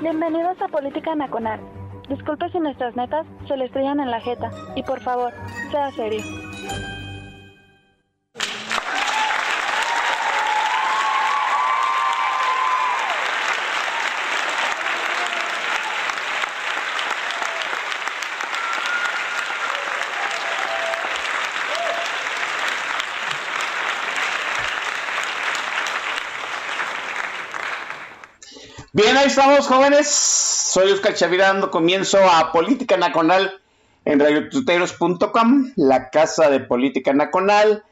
Bienvenidos a Política Nacional. Disculpe si nuestras netas se le estrellan en la jeta. Y por favor, sea serio. Estamos, jóvenes. Soy Oscar Chavira dando comienzo a Política Nacional en radiotuteros.com, la casa de Política Nacional.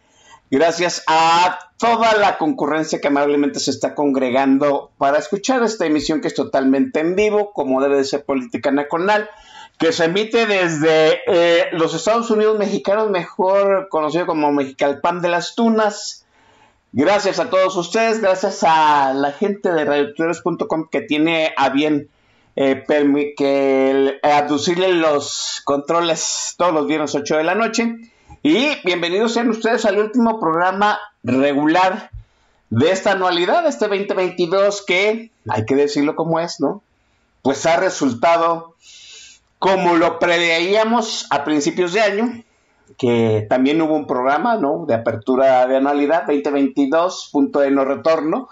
Gracias a toda la concurrencia que amablemente se está congregando para escuchar esta emisión que es totalmente en vivo, como debe de ser Política Nacional, que se emite desde eh, los Estados Unidos mexicanos, mejor conocido como Mexicalpan de las Tunas, Gracias a todos ustedes, gracias a la gente de radiotuteros.com que tiene a bien eh, que aducirle los controles todos los viernes 8 de la noche. Y bienvenidos sean ustedes al último programa regular de esta anualidad, este 2022, que hay que decirlo como es, ¿no? Pues ha resultado como lo preveíamos a principios de año, que también hubo un programa, ¿no? De apertura de anualidad 2022, punto de no retorno,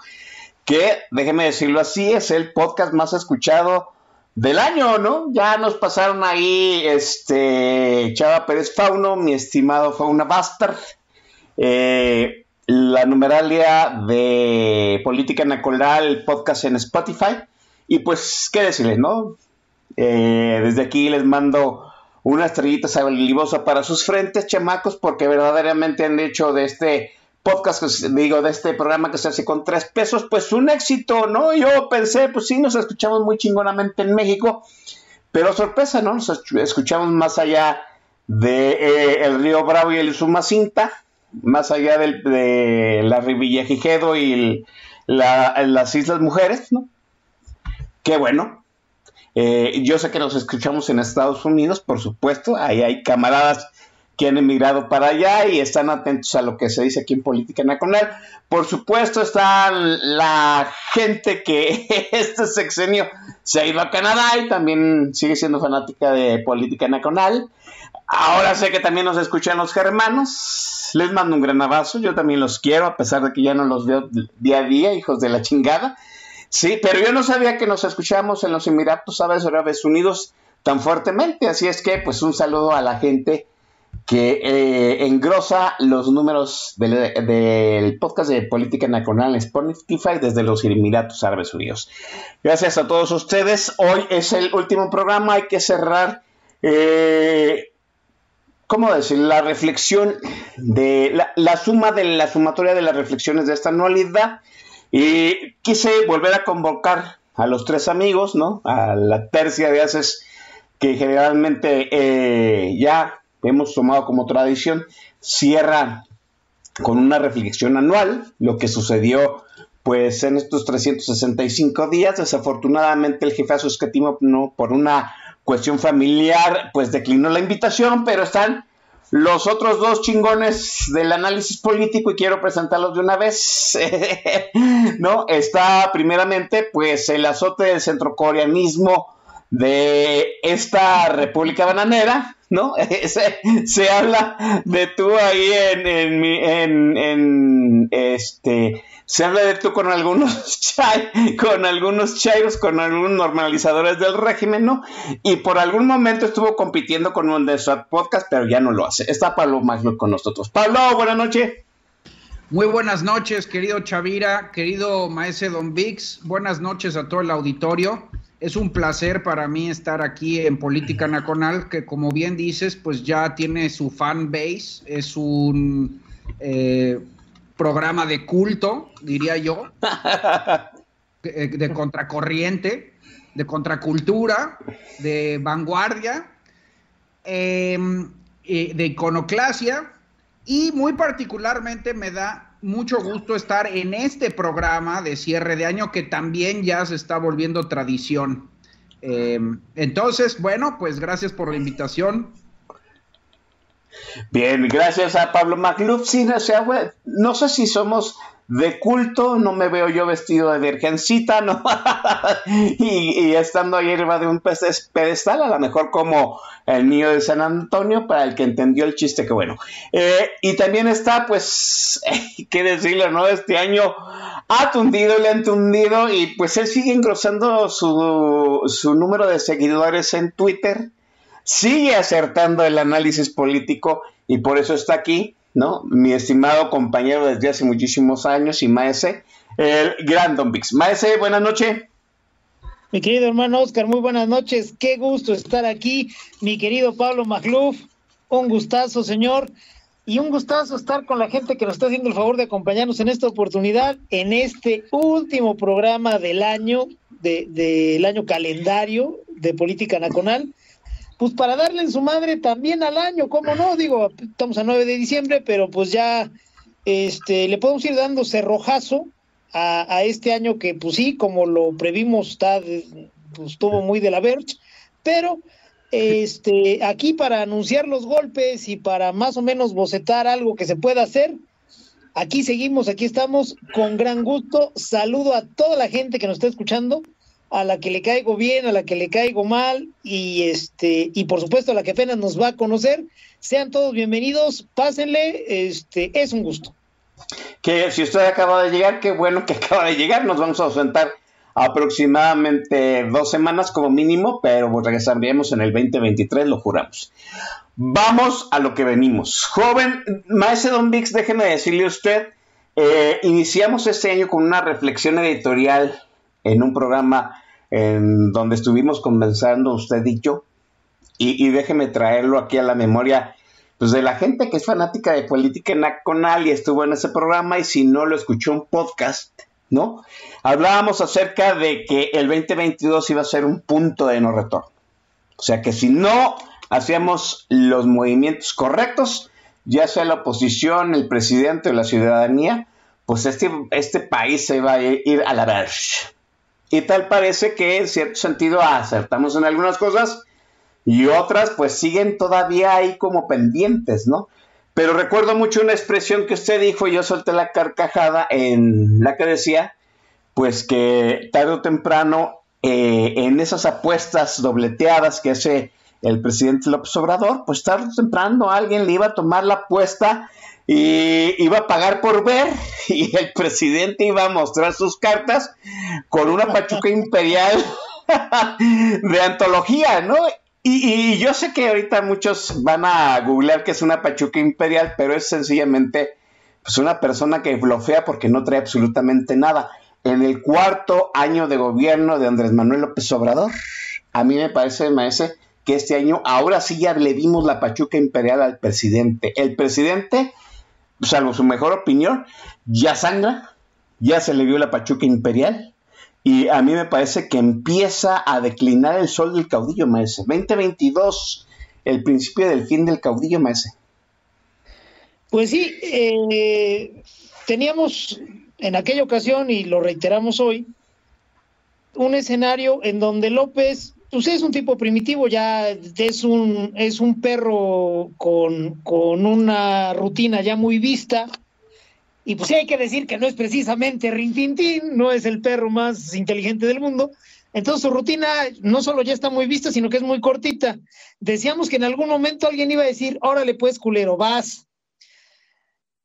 que, déjeme decirlo así, es el podcast más escuchado del año, ¿no? Ya nos pasaron ahí, este, Chava Pérez Fauno, mi estimado Fauna Bastard, eh, la numeralia de Política Nacoral, podcast en Spotify, y pues, ¿qué decirles, no? Eh, desde aquí les mando una estrellita salivosa para sus frentes, chamacos, porque verdaderamente han hecho de este podcast, digo, de este programa que se hace con tres pesos, pues un éxito, ¿no? Yo pensé, pues sí, nos escuchamos muy chingonamente en México, pero sorpresa, ¿no? Nos escuchamos más allá de eh, el río Bravo y el Sumacinta, más allá de la Rivillagigedo y las Islas Mujeres, ¿no? Qué bueno, eh, yo sé que nos escuchamos en Estados Unidos, por supuesto, ahí hay camaradas que han emigrado para allá y están atentos a lo que se dice aquí en Política Nacional. Por supuesto está la gente que este sexenio se ha ido a Canadá y también sigue siendo fanática de Política Nacional. Ahora sé que también nos escuchan los germanos. Les mando un gran abrazo. Yo también los quiero, a pesar de que ya no los veo día a día, hijos de la chingada. Sí, pero yo no sabía que nos escuchábamos en los Emiratos Árabes Unidos tan fuertemente, así es que pues un saludo a la gente que eh, engrosa los números del, podcast de Política Nacional en Spotify desde los Emiratos Árabes Unidos. Gracias a todos ustedes. Hoy es el último programa, hay que cerrar, eh, ¿cómo decir? La reflexión de la, la suma de la sumatoria de las reflexiones de esta anualidad y quise volver a convocar a los tres amigos, ¿no? A la tercia de haces que generalmente eh, ya hemos tomado como tradición, cierra con una reflexión anual, lo que sucedió pues en estos 365 días. Desafortunadamente el jefazo escatimo no, por una cuestión familiar pues declinó la invitación, pero están los otros dos chingones del análisis político y quiero presentarlos de una vez. ¿No? Está primeramente pues el azote del centrocoreanismo de esta República Bananera, ¿no? se, habla de tú ahí en, en, en, en este se habla de tú con algunos con algunos chairos, con algunos normalizadores del régimen, ¿no? Y por algún momento estuvo compitiendo con un de podcast, pero ya no lo hace. Está Pablo Magno con nosotros. Pablo, buenas noches. Muy buenas noches, querido Chavira, querido maese Don Vix. Buenas noches a todo el auditorio. Es un placer para mí estar aquí en Política Nacional, que como bien dices, pues ya tiene su fan base, es un eh, programa de culto, diría yo. eh, de contracorriente, de contracultura, de vanguardia, em, eh, de iconoclasia y muy particularmente me da mucho gusto estar en este programa de cierre de año que también ya se está volviendo tradición. Em, entonces, bueno, pues gracias por la invitación. Bien, gracias a Pablo Macluf. Sí, no, sea, no sé si somos de culto, no me veo yo vestido de virgencita, ¿no? y, estando ahí arriba de un pedestal, a lo mejor como el niño de San Antonio, para el que entendió el chiste, que bueno. Eh, y también está, pues, qué decirlo, ¿no? Este año ha tundido, le han tundido, y pues él sigue engrosando su, su número de seguidores en Twitter, sigue acertando el análisis político, y por eso está aquí ¿no? Mi estimado compañero desde hace muchísimos años y maese, el gran Don Vix. Maese, buenas noches. Mi querido hermano Oscar, muy buenas noches. Qué gusto estar aquí. Mi querido Pablo Magluf, un gustazo, señor. Y un gustazo estar con la gente que nos está haciendo el favor de acompañarnos en esta oportunidad, en este último programa del año, del año calendario de Política Nacional pues para darle en su madre también al año, ¿cómo no? Digo, estamos a 9 de diciembre, pero pues ya este, le podemos ir dando cerrojazo a, a este año que, pues sí, como lo previmos, está, pues, estuvo muy de la verge, pero este, aquí para anunciar los golpes y para más o menos bocetar algo que se pueda hacer, aquí seguimos, aquí estamos con gran gusto. Saludo a toda la gente que nos está escuchando a la que le caigo bien, a la que le caigo mal y este y por supuesto a la que apenas nos va a conocer. Sean todos bienvenidos, pásenle, este es un gusto. Que si usted acaba de llegar, qué bueno que acaba de llegar, nos vamos a ausentar aproximadamente dos semanas como mínimo, pero regresaremos en el 2023, lo juramos. Vamos a lo que venimos. Joven, maestro Don Vix, déjeme decirle a usted, eh, iniciamos este año con una reflexión editorial en un programa en donde estuvimos conversando usted y yo, y, déjeme traerlo aquí a la memoria pues de la gente que es fanática de política nacional y estuvo en ese programa y si no lo escuchó un podcast, ¿no? Hablábamos acerca de que el 2022 iba a ser un punto de no retorno. O sea que si no hacíamos los movimientos correctos, ya sea la oposición, el presidente o la ciudadanía, pues este, este país se iba a ir a la verge. Y tal parece que en cierto sentido acertamos en algunas cosas y otras pues siguen todavía ahí como pendientes, ¿no? Pero recuerdo mucho una expresión que usted dijo y yo solté la carcajada en la que decía pues que tarde o temprano eh, en esas apuestas dobleteadas que hace el presidente López Obrador, pues tarde o temprano alguien le iba a tomar la apuesta y iba a pagar por ver y el presidente iba a mostrar sus cartas con una pachuca imperial de antología, ¿no? Y, yo sé que ahorita muchos van a googlear que es una pachuca imperial, pero es sencillamente pues, una persona que blofea porque no trae absolutamente nada. En el cuarto año de gobierno de Andrés Manuel López Obrador, a mí me parece, maese, que este año ahora sí ya le dimos la pachuca imperial al presidente. El presidente salvo su mejor opinión, ya sangra, ya se le vio la pachuca imperial. Y a mí me parece que empieza a declinar el sol del caudillo, maese. 2022, el principio del fin del caudillo, maese. Pues sí, eh, teníamos en aquella ocasión, y lo reiteramos hoy, un escenario en donde López usted es un tipo primitivo, ya es un, es un perro con, con una rutina ya muy vista. Y pues sí hay que decir que no es precisamente Rintintín, no es el perro más inteligente del mundo. Entonces su rutina no solo ya está muy vista, sino que es muy cortita. Decíamos que en algún momento alguien iba a decir, órale pues culero, vas.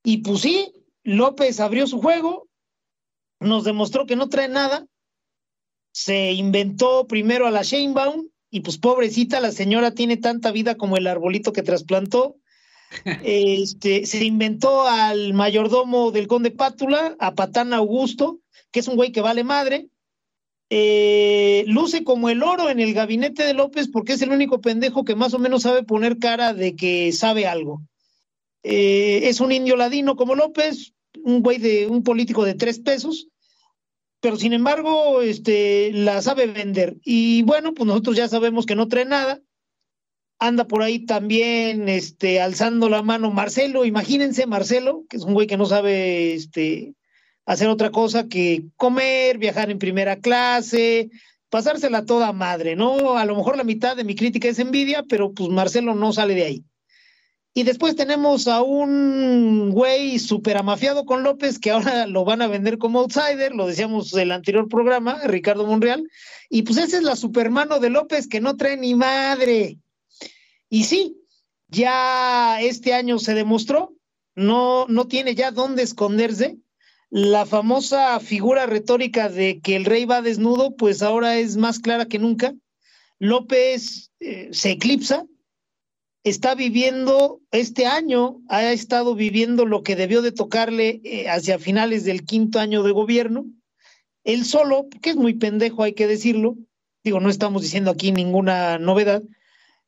Y pues sí, López abrió su juego, nos demostró que no trae nada, se inventó primero a la Sheinbaum y pues pobrecita, la señora tiene tanta vida como el arbolito que trasplantó. Este, se inventó al mayordomo del conde Pátula, a Patán Augusto, que es un güey que vale madre. Eh, luce como el oro en el gabinete de López porque es el único pendejo que más o menos sabe poner cara de que sabe algo. Eh, es un indio ladino como López, un güey de un político de tres pesos, pero sin embargo, este, la sabe vender. Y bueno, pues nosotros ya sabemos que no trae nada. Anda por ahí también, este, alzando la mano Marcelo. Imagínense, Marcelo, que es un güey que no sabe, este, hacer otra cosa que comer, viajar en primera clase, pasársela toda madre, ¿no? A lo mejor la mitad de mi crítica es envidia, pero pues Marcelo no sale de ahí. Y después tenemos a un güey súper amafiado con López que ahora lo van a vender como outsider, lo decíamos el anterior programa, Ricardo Monreal. Y pues esa es la supermano de López que no trae ni madre. Y sí, ya este año se demostró, no, no tiene ya dónde esconderse. La famosa figura retórica de que el rey va desnudo, pues ahora es más clara que nunca. López eh, se eclipsa, está viviendo este año, ha estado viviendo lo que debió de tocarle eh, hacia finales del quinto año de gobierno. Él solo, que es muy pendejo, hay que decirlo, digo, no estamos diciendo aquí ninguna novedad,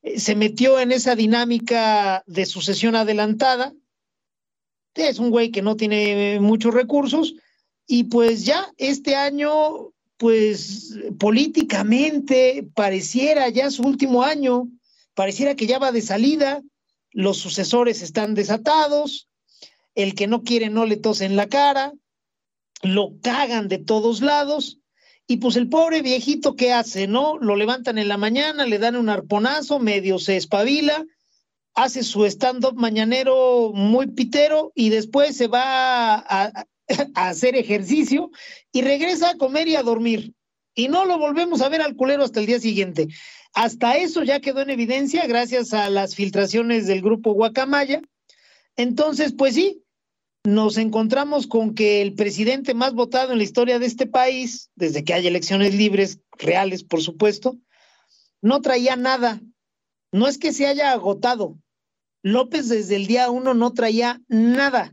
eh, se metió en esa dinámica de sucesión adelantada. Es un güey que no tiene muchos recursos y pues ya este año, pues políticamente pareciera ya su último año, pareciera que ya va de salida, los sucesores están desatados, el que no quiere no le tose en la cara, lo cagan de todos lados, y pues el pobre viejito, ¿qué hace? ¿No? Lo levantan en la mañana, le dan un arponazo, medio se espabila, hace su stand-up mañanero muy pitero y después se va a, a, hacer ejercicio y regresa a comer y a dormir. Y no lo volvemos a ver al culero hasta el día siguiente. Hasta eso ya quedó en evidencia gracias a las filtraciones del grupo Guacamaya. Entonces, pues sí, nos encontramos con que el presidente más votado en la historia de este país, desde que hay elecciones libres, reales, por supuesto, no traía nada. No es que se haya agotado. López desde el día uno no traía nada.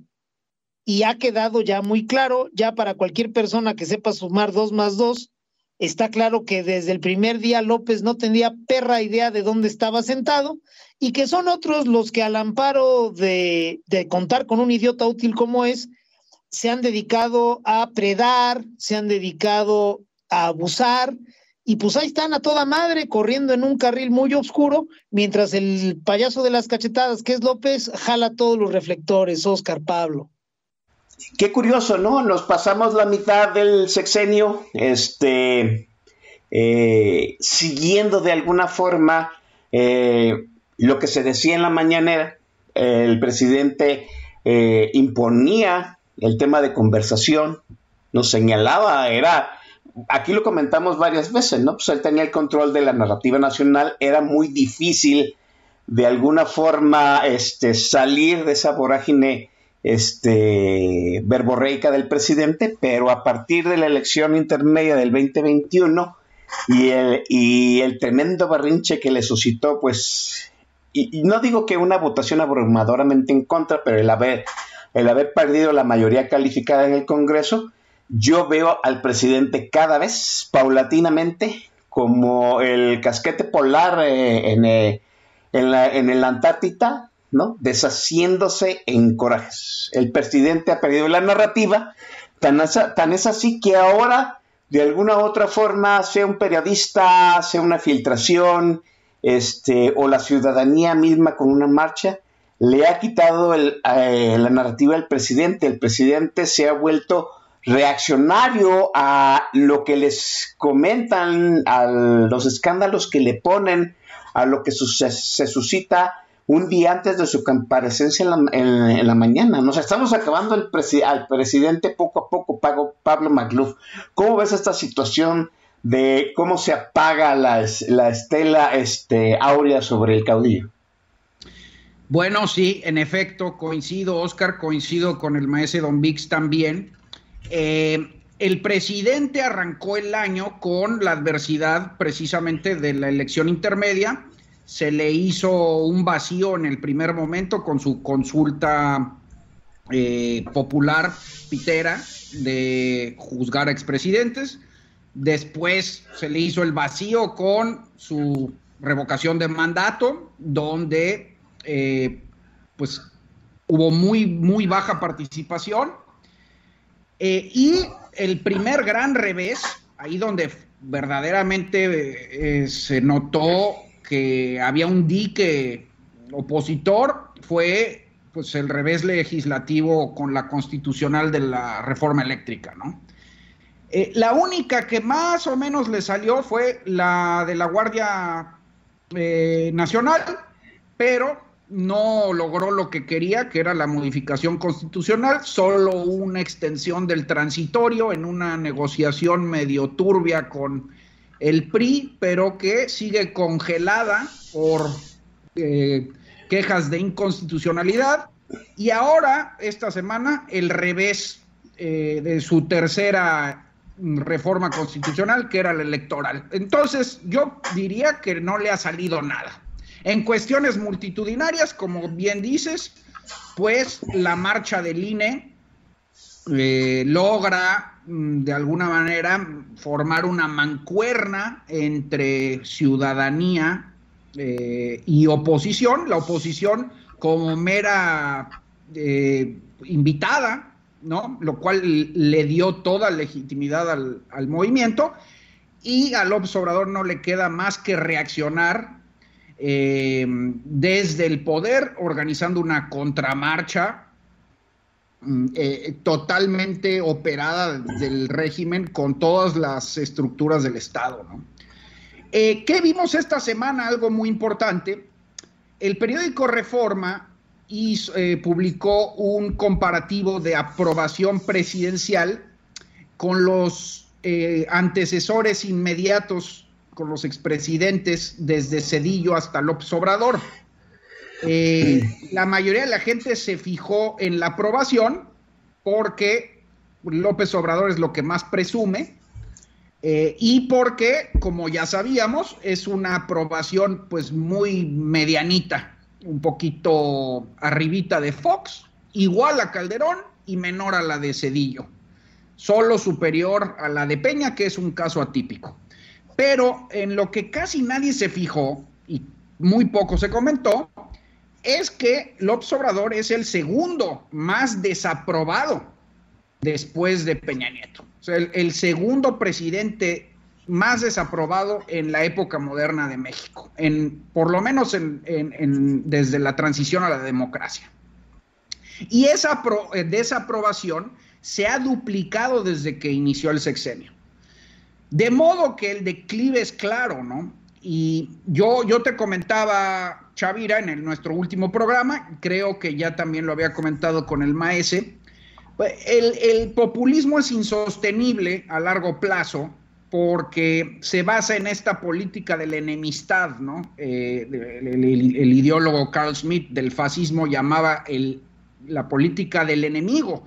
Y ha quedado ya muy claro, ya para cualquier persona que sepa sumar dos más dos, Está claro que desde el primer día López no tenía perra idea de dónde estaba sentado y que son otros los que al amparo de, de contar con un idiota útil como es, se han dedicado a predar, se han dedicado a abusar y pues ahí están a toda madre corriendo en un carril muy oscuro, mientras el payaso de las cachetadas, que es López, jala todos los reflectores, Oscar Pablo. Qué curioso, ¿no? Nos pasamos la mitad del sexenio, este, eh, siguiendo de alguna forma eh, lo que se decía en la mañanera. El presidente eh, imponía el tema de conversación, nos señalaba, era, aquí lo comentamos varias veces, ¿no? Pues él tenía el control de la narrativa nacional, era muy difícil de alguna forma este, salir de esa vorágine este, verborreica del presidente, pero a partir de la elección intermedia del 2021 y el, tremendo barrinche que le suscitó, pues, y, no digo que una votación abrumadoramente en contra, pero el haber, perdido la mayoría calificada en el Congreso, yo veo al presidente cada vez paulatinamente como el casquete polar eh, en, eh, en, la, en el Antártida ¿no? Deshaciéndose en corajes. El presidente ha perdido la narrativa, tan, es así que ahora, de alguna u otra forma, sea un periodista, sea una filtración, este, o la ciudadanía misma con una marcha, le ha quitado eh, la narrativa al presidente. El presidente se ha vuelto reaccionario a lo que les comentan, a los escándalos que le ponen, a lo que se suscita un día antes de su comparecencia en la, mañana. Nos estamos acabando al presidente poco a poco, Pablo Magluf. ¿Cómo ves esta situación de cómo se apaga la, estela este, áurea sobre el caudillo? Bueno, sí, en efecto, coincido, Oscar, coincido con el maestro Don Vix también. Eh, el presidente arrancó el año con la adversidad precisamente de la elección intermedia se le hizo un vacío en el primer momento con su consulta eh, popular pitera de juzgar a expresidentes. Después se le hizo el vacío con su revocación de mandato, donde eh, pues hubo muy, muy baja participación. Eh, y el primer gran revés, ahí donde verdaderamente se notó que había un dique opositor, fue pues el revés legislativo con la constitucional de la reforma eléctrica, ¿no? Eh, la única que más o menos le salió fue la de la Guardia eh, Nacional, pero no logró lo que quería, que era la modificación constitucional, solo una extensión del transitorio en una negociación medio turbia con el PRI, pero que sigue congelada por eh, quejas de inconstitucionalidad. Y ahora, esta semana, el revés de su tercera reforma constitucional, que era la electoral. Entonces, yo diría que no le ha salido nada. En cuestiones multitudinarias, como bien dices, pues la marcha del INE eh, logra mm, de alguna manera formar una mancuerna entre ciudadanía eh, y oposición, la oposición como mera eh, invitada ¿no? Lo cual le dio toda legitimidad al, movimiento y a López Obrador no le queda más que reaccionar desde el poder, organizando una contramarcha eh, totalmente operada del régimen con todas las estructuras del Estado. Eh, ¿Qué vimos esta semana? Algo muy importante. El periódico Reforma y eh, publicó un comparativo de aprobación presidencial con los antecesores inmediatos, con los expresidentes desde Cedillo hasta López Obrador. Eh, la mayoría de la gente se fijó en la aprobación porque López Obrador es lo que más presume y porque, como ya sabíamos, es una aprobación pues muy medianita un poquito arribita de Fox, igual a Calderón y menor a la de Cedillo, solo superior a la de Peña, que es un caso atípico. Pero en lo que casi nadie se fijó y muy poco se comentó, es que López Obrador es el segundo más desaprobado después de Peña Nieto. O sea, el segundo presidente más desaprobado en la época moderna de México, en, por lo menos en, desde la transición a la democracia. Y esa eh, desaprobación se ha duplicado desde que inició el sexenio. De modo que el declive es claro, ¿no? Y yo, yo te comentaba, Chavira, en nuestro último programa, creo que ya también lo había comentado con el Maese, el, el populismo es insostenible a largo plazo porque se basa en esta política de la enemistad, ¿no? Eh, el, ideólogo Carl Smith del fascismo llamaba la política del enemigo.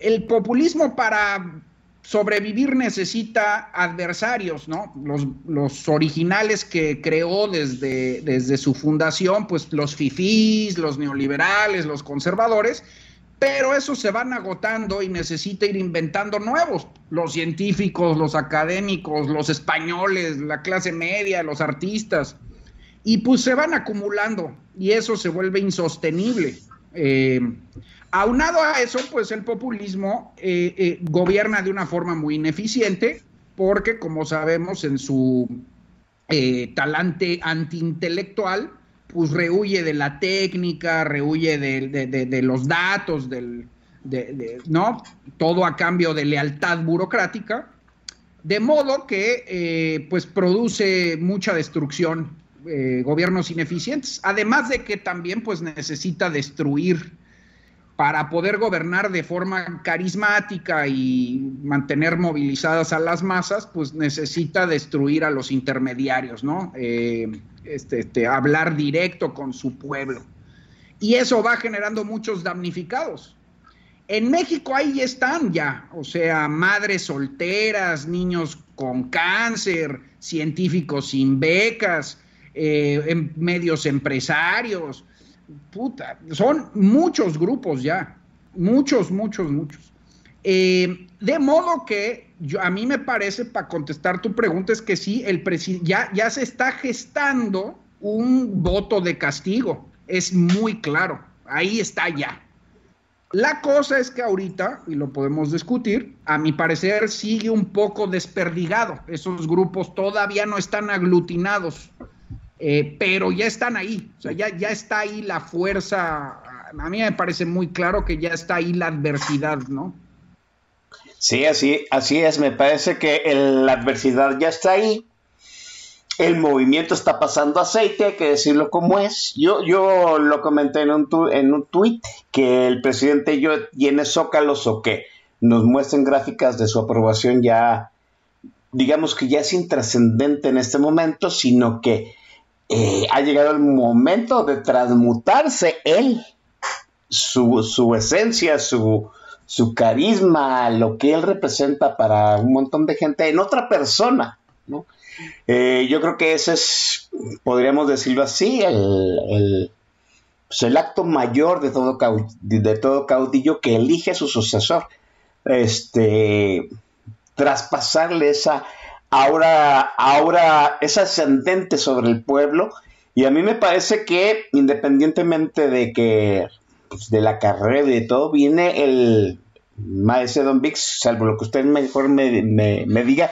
El populismo para sobrevivir necesita adversarios, ¿no? Los, originales que creó desde, su fundación, pues los fifís, los neoliberales, los conservadores, pero esos se van agotando y necesita ir inventando nuevos. Los científicos, los académicos, los españoles, la clase media, los artistas. Y pues se van acumulando y eso se vuelve insostenible. Eh, aunado a eso, pues el populismo eh, eh, gobierna de una forma muy ineficiente porque, como sabemos, en su talante antiintelectual, pues rehuye de la técnica, rehuye de, los datos, del, ¿no? Todo a cambio de lealtad burocrática, de modo que eh, pues produce mucha destrucción, eh, gobiernos ineficientes, además de que también pues necesita destruir para poder gobernar de forma carismática y mantener movilizadas a las masas, pues necesita destruir a los intermediarios, ¿no? Eh, este, este, hablar directo con su pueblo. Y eso va generando muchos damnificados. En México ahí están ya, o sea, madres solteras, niños con cáncer, científicos sin becas, eh, em, medios empresarios, puta, son muchos grupos ya, muchos, muchos, muchos. Eh, de modo que yo, a mí me parece, para contestar tu pregunta, es que sí, el ya, ya se está gestando un voto de castigo. Es muy claro. Ahí está ya. La cosa es que ahorita, y lo podemos discutir, a mi parecer sigue un poco desperdigado. Esos grupos todavía no están aglutinados, eh, pero ya están ahí. O sea, ya, ya está ahí la fuerza. A mí me parece muy claro que ya está ahí la adversidad, ¿no? Sí, así, así es. Me parece que la adversidad ya está ahí el movimiento está pasando aceite, hay que decirlo como es. Yo, yo lo comenté en un, en un tweet que el presidente yo tiene zócalos o que nos muestren gráficas de su aprobación ya, digamos que ya es intrascendente en este momento, sino que eh, ha llegado el momento de transmutarse él, su, esencia, su, carisma, lo que él representa para un montón de gente en otra persona. Eh, yo creo que ese es, podríamos decirlo así, el, pues, el, acto mayor de todo, de todo caudillo que elige a su sucesor. Este, traspasarle esa aura, aura, esa ascendente sobre el pueblo. Y a mí me parece que, independientemente de que pues, de la carrera y de todo, viene el maestro Don Vix, salvo lo que usted mejor me, me diga,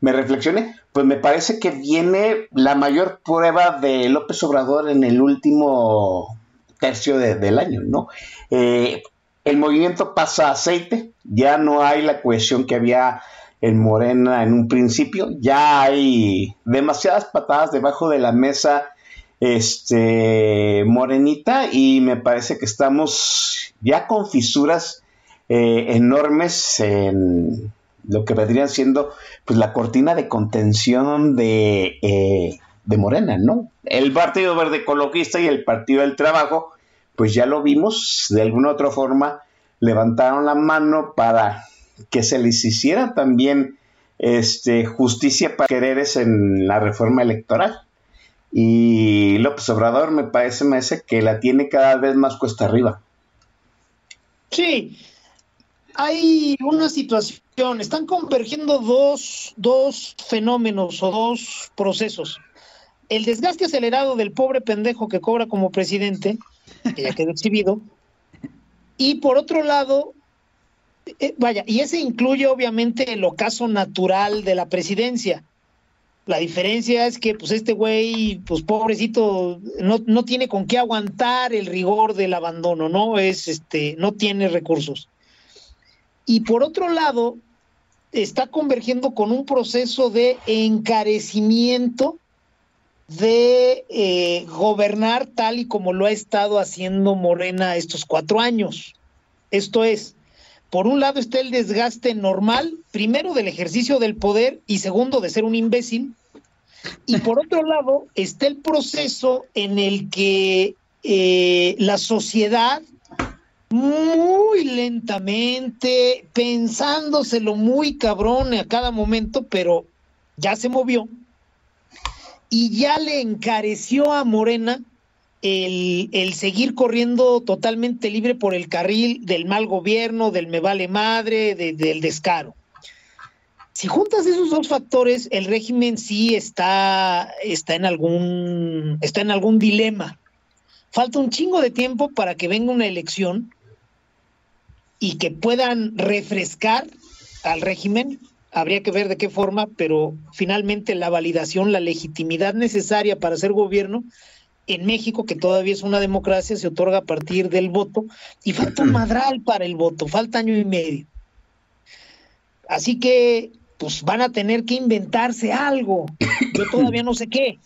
me reflexione, pues me parece que viene la mayor prueba de López Obrador en el último tercio del año, ¿no? Eh, el movimiento pasa aceite, ya no hay la cohesión que había en Morena en un principio, ya hay demasiadas patadas debajo de la mesa este morenita y me parece que estamos ya con fisuras eh, enormes en lo que vendrían siendo pues la cortina de contención de, eh, de Morena, ¿no? El Partido Verde Ecologista y el Partido del Trabajo, pues ya lo vimos, de alguna otra forma levantaron la mano para que se les hiciera también este, justicia para quereres en la reforma electoral. Y López Obrador me parece, me parece que la tiene cada vez más cuesta arriba. Sí, hay una situación, están convergiendo dos, dos fenómenos o dos procesos. El desgaste acelerado del pobre pendejo que cobra como presidente, que ya quedó exhibido, y por otro lado, eh, vaya, y ese incluye obviamente el ocaso natural de la presidencia. La diferencia es que pues este güey, pues pobrecito, no, no tiene con qué aguantar el rigor del abandono, ¿no? Es este, no tiene recursos. Y por otro lado, está convergiendo con un proceso de encarecimiento de eh, gobernar tal y como lo ha estado haciendo Morena estos cuatro años. Esto es, por un lado está el desgaste normal, primero del ejercicio del poder y segundo de ser un imbécil, y por otro lado está el proceso en el que eh, la sociedad muy lentamente, pensándoselo muy cabrón a cada momento, pero ya se movió y ya le encareció a Morena el, seguir corriendo totalmente libre por el carril del mal gobierno, del me vale madre, del descaro. Si juntas esos dos factores, el régimen sí está, está, en algún, está en algún dilema. Falta un chingo de tiempo para que venga una elección y que puedan refrescar al régimen. Habría que ver de qué forma, pero finalmente la validación, la legitimidad necesaria para ser gobierno en México, que todavía es una democracia, se otorga a partir del voto y falta un madral para el voto, falta año y medio. Así que, pues van a tener que inventarse algo. Yo todavía no sé qué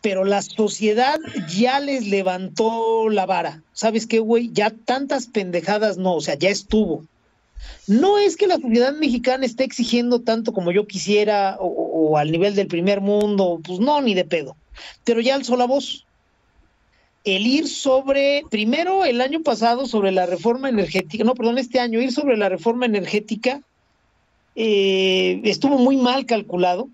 pero la sociedad ya les levantó la vara. ¿Sabes qué, güey? Ya tantas pendejadas no, o sea, ya estuvo. No es que la sociedad mexicana esté exigiendo tanto como yo quisiera o, al nivel del primer mundo, pues no, ni de pedo. Pero ya alzó la voz. El ir sobre, primero el año pasado sobre la reforma energética, no, perdón, este año, ir sobre la reforma energética eh, estuvo muy mal calculado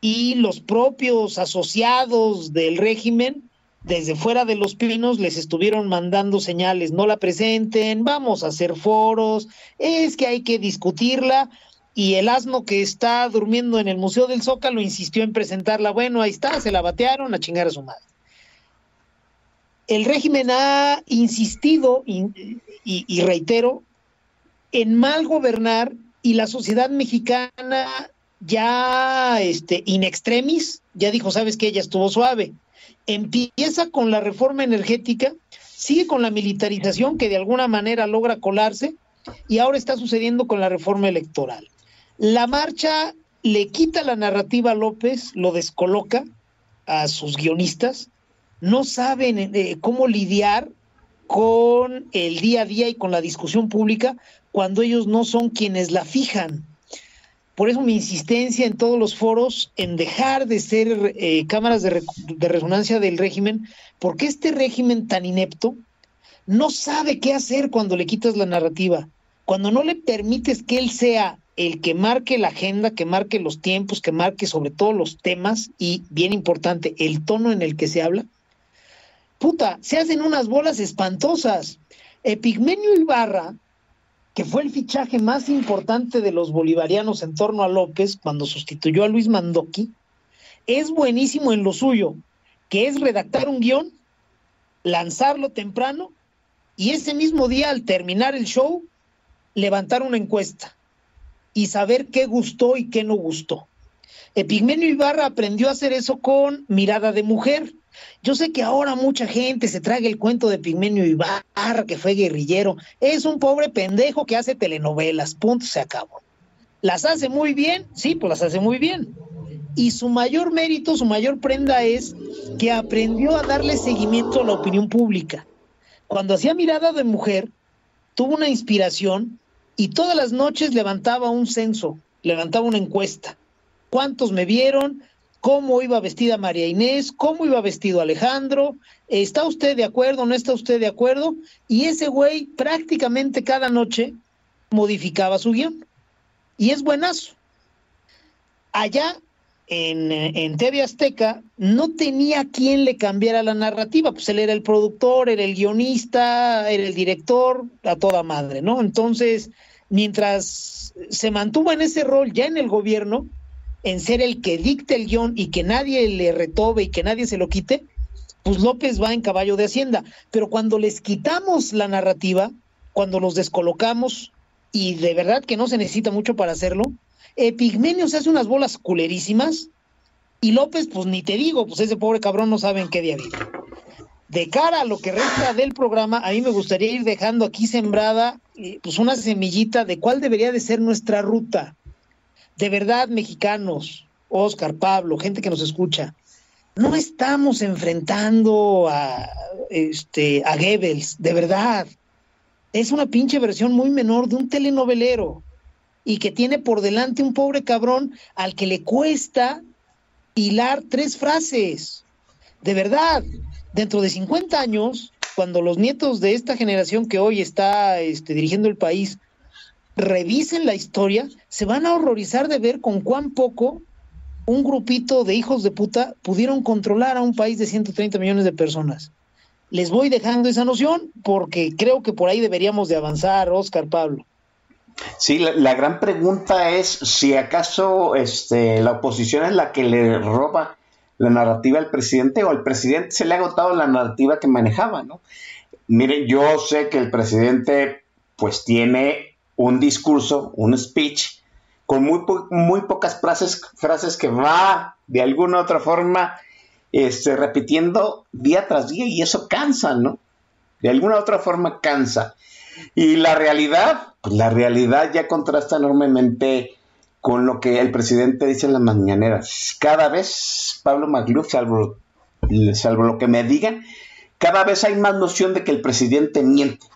y los propios asociados del régimen desde fuera de los pinos les estuvieron mandando señales, no la presenten, vamos a hacer foros, es que hay que discutirla y el asno que está durmiendo en el Museo del Zócalo insistió en presentarla, bueno, ahí está, se la batearon a chingar a su madre. El régimen ha insistido, y, reitero, en mal gobernar y la sociedad mexicana ya este, in extremis, ya dijo, sabes que ella estuvo suave. Empieza con la reforma energética, sigue con la militarización que de alguna manera logra colarse y ahora está sucediendo con la reforma electoral. La marcha le quita la narrativa a López, lo descoloca a sus guionistas, no saben eh, cómo lidiar con el día a día y con la discusión pública cuando ellos no son quienes la fijan. Por eso mi insistencia en todos los foros en dejar de ser eh, cámaras de, de resonancia del régimen, porque este régimen tan inepto no sabe qué hacer cuando le quitas la narrativa, cuando no le permites que él sea el que marque la agenda, que marque los tiempos, que marque sobre todo los temas y, bien importante, el tono en el que se habla, puta, se hacen unas bolas espantosas. Epigmenio Ibarra, que fue el fichaje más importante de los bolivarianos en torno a López cuando sustituyó a Luis Mandoki, es buenísimo en lo suyo, que es redactar un guion, lanzarlo temprano y ese mismo día al terminar el show, levantar una encuesta y saber qué gustó y qué no gustó. Epigmenio Ibarra aprendió a hacer eso con mirada de mujer. Yo sé que ahora mucha gente se traga el cuento de Epigmenio Ibarra, que fue guerrillero. Es un pobre pendejo que hace telenovelas. Punto, se acabó. ¿Las hace muy bien? Sí, pues las hace muy bien. Y su mayor mérito, su mayor prenda es que aprendió a darle seguimiento a la opinión pública. Cuando hacía mirada de mujer, tuvo una inspiración y todas las noches levantaba un censo, levantaba una encuesta. ¿Cuántos me vieron? ¿Cómo iba vestida María Inés? ¿Cómo iba vestido Alejandro? ¿Está usted de acuerdo? ¿No está usted de acuerdo? Y ese güey prácticamente cada noche modificaba su guion. Y es buenazo. Allá en, en TV Azteca no tenía quien le cambiara la narrativa, pues él era el productor, era el guionista, era el director, a toda madre, ¿no? Entonces, mientras se mantuvo en ese rol ya en el gobierno, en ser el que dicte el guion y que nadie le retobe y que nadie se lo quite, pues López va en caballo de Hacienda. Pero cuando les quitamos la narrativa, cuando los descolocamos, y de verdad que no se necesita mucho para hacerlo, Epigmenio se hace unas bolas culerísimas y López, pues ni te digo, pues ese pobre cabrón no sabe en qué día vive. De cara a lo que resta del programa, a mí me gustaría ir dejando aquí sembrada eh, pues una semillita de cuál debería de ser nuestra ruta. De verdad, mexicanos, Oscar, Pablo, gente que nos escucha, no estamos enfrentando a, este, a Goebbels, de verdad. Es una pinche versión muy menor de un telenovelero y que tiene por delante un pobre cabrón al que le cuesta hilar tres frases. De verdad, dentro de 50 años, cuando los nietos de esta generación que hoy está este, dirigiendo el país revisen la historia, se van a horrorizar de ver con cuán poco un grupito de hijos de puta pudieron controlar a un país de 130 millones de personas. Les voy dejando esa noción porque creo que por ahí deberíamos de avanzar, Oscar Pablo. Sí, la, gran pregunta es si acaso este, la oposición es la que le roba la narrativa al presidente o al presidente se le ha agotado la narrativa que manejaba, ¿no? Miren, yo sé que el presidente pues tiene un discurso, un speech con muy, muy pocas frases, frases que va de alguna u otra forma este, repitiendo día tras día y eso cansa, ¿no? De alguna u otra forma cansa. Y la realidad, pues la realidad ya contrasta enormemente con lo que el presidente dice en las mañaneras. Cada vez, Pablo Magluf, salvo, salvo lo que me digan, cada vez hay más noción de que el presidente miente.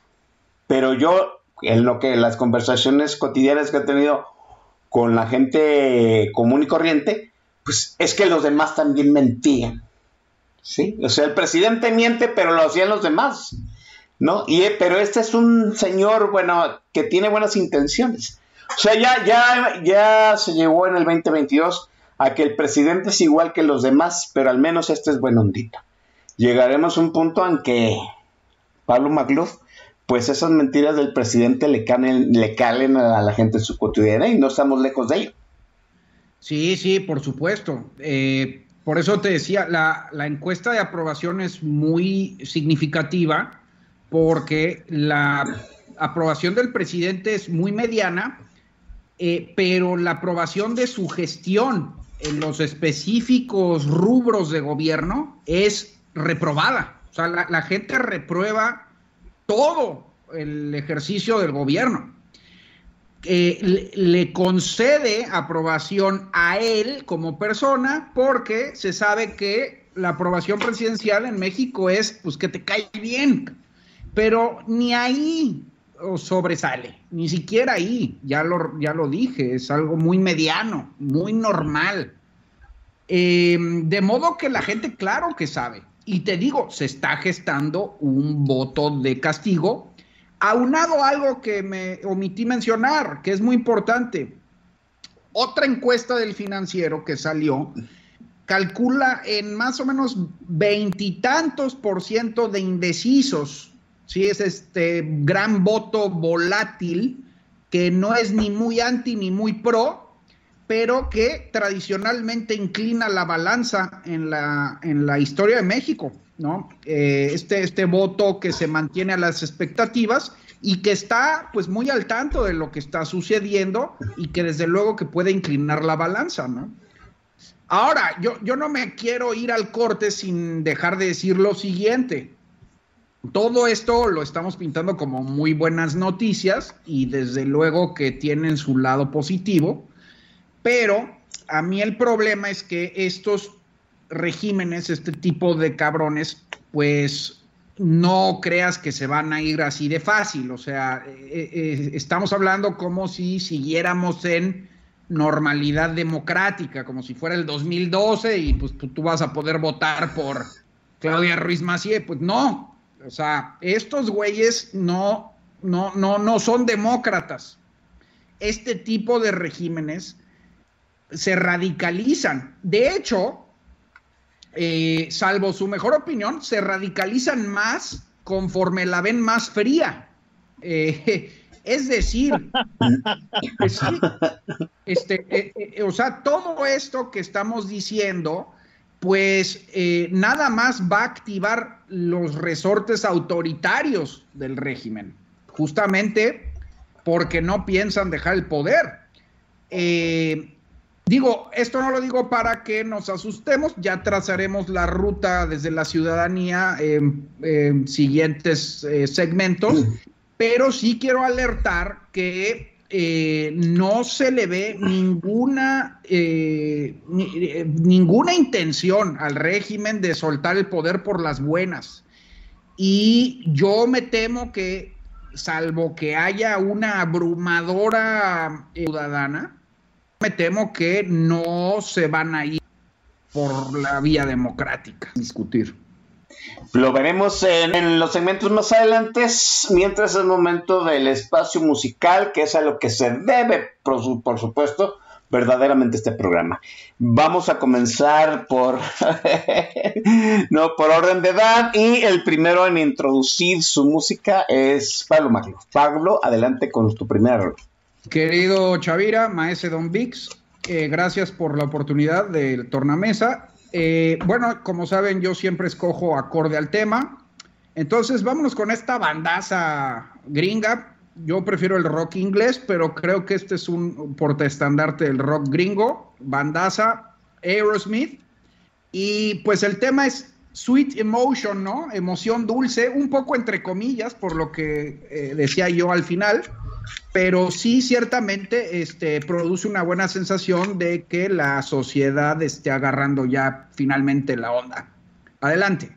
Pero yo, en lo que las conversaciones cotidianas que he tenido con la gente común y corriente, pues es que los demás también mentían. ¿Sí? O sea, el presidente miente, pero lo hacían los demás. ¿no? Y, pero este es un señor, bueno, que tiene buenas intenciones. O sea, ya, ya, ya se llegó en el 2022 a que el presidente es igual que los demás, pero al menos este es buen hondito. Llegaremos a un punto en que Pablo Magluf, pues esas mentiras del presidente le calen, le calen a la gente en su cotidiana y no estamos lejos de ello. Sí, sí, por supuesto. Eh, Por eso te decía, la, la encuesta de aprobación es muy significativa porque la aprobación del presidente es muy mediana, eh, pero la aprobación de su gestión en los específicos rubros de gobierno es reprobada. O sea, la, la gente reprueba todo el ejercicio del gobierno. Eh, le, concede aprobación a él como persona porque se sabe que la aprobación presidencial en México es pues que te cae bien, pero ni ahí sobresale, ni siquiera ahí, ya lo, ya lo dije, es algo muy mediano, muy normal. Eh, de modo que la gente, claro que sabe, y te digo, se está gestando un voto de castigo, aunado algo que me omití mencionar, que es muy importante. Otra encuesta del financiero que salió calcula en más o menos veintitantos por ciento de indecisos ¿sí? Es este gran voto volátil que no es ni muy anti ni muy pro, pero que tradicionalmente inclina la balanza en la, en la historia de México, ¿no? Eh, este, este voto que se mantiene a las expectativas y que está pues muy al tanto de lo que está sucediendo y que desde luego que puede inclinar la balanza, ¿no? Ahora, yo, yo no me quiero ir al corte sin dejar de decir lo siguiente. Todo esto lo estamos pintando como muy buenas noticias y desde luego que tienen su lado positivo, pero a mí el problema es que estos regímenes, este tipo de cabrones, pues no creas que se van a ir así de fácil. O sea, eh, eh, estamos hablando como si siguiéramos en normalidad democrática, como si fuera el 2012 y pues tú vas a poder votar por Claudia Ruiz Macié. Pues no, o sea, estos güeyes no, no, no, no son demócratas. Este tipo de regímenes se radicalizan. De hecho, eh, salvo su mejor opinión, se radicalizan más conforme la ven más fría. Eh, es decir, este, eh, o sea, todo esto que estamos diciendo pues nada más va a activar los resortes autoritarios del régimen, justamente porque no piensan dejar el poder. Eh, digo, esto no lo digo para que nos asustemos, ya trazaremos la ruta desde la ciudadanía en, siguientes eh, segmentos, pero sí quiero alertar que eh, no se le ve ninguna, eh, ninguna intención al régimen de soltar el poder por las buenas. Y yo me temo que, salvo que haya una abrumadora ciudadana, me temo que no se van a ir por la vía democrática discutir. Lo veremos en, los segmentos más adelante, mientras es el momento del espacio musical, que es a lo que se debe, por, por supuesto, verdaderamente este programa. Vamos a comenzar por no por orden de edad y el primero en introducir su música es Pablo Maglo. Pablo, adelante con tu primera Querido Chavira, maese Don Vix, eh, gracias por la oportunidad del tornamesa eh, bueno, como saben, yo siempre escojo acorde al tema. Entonces, vámonos con esta bandaza gringa. Yo prefiero el rock inglés, pero creo que este es un portaestandarte del rock gringo. Bandaza, Aerosmith. Y pues el tema es Sweet Emotion, ¿no? Emoción dulce, un poco entre comillas, por lo que eh, decía yo al final pero sí ciertamente este, produce una buena sensación de que la sociedad esté agarrando ya finalmente la onda. Adelante.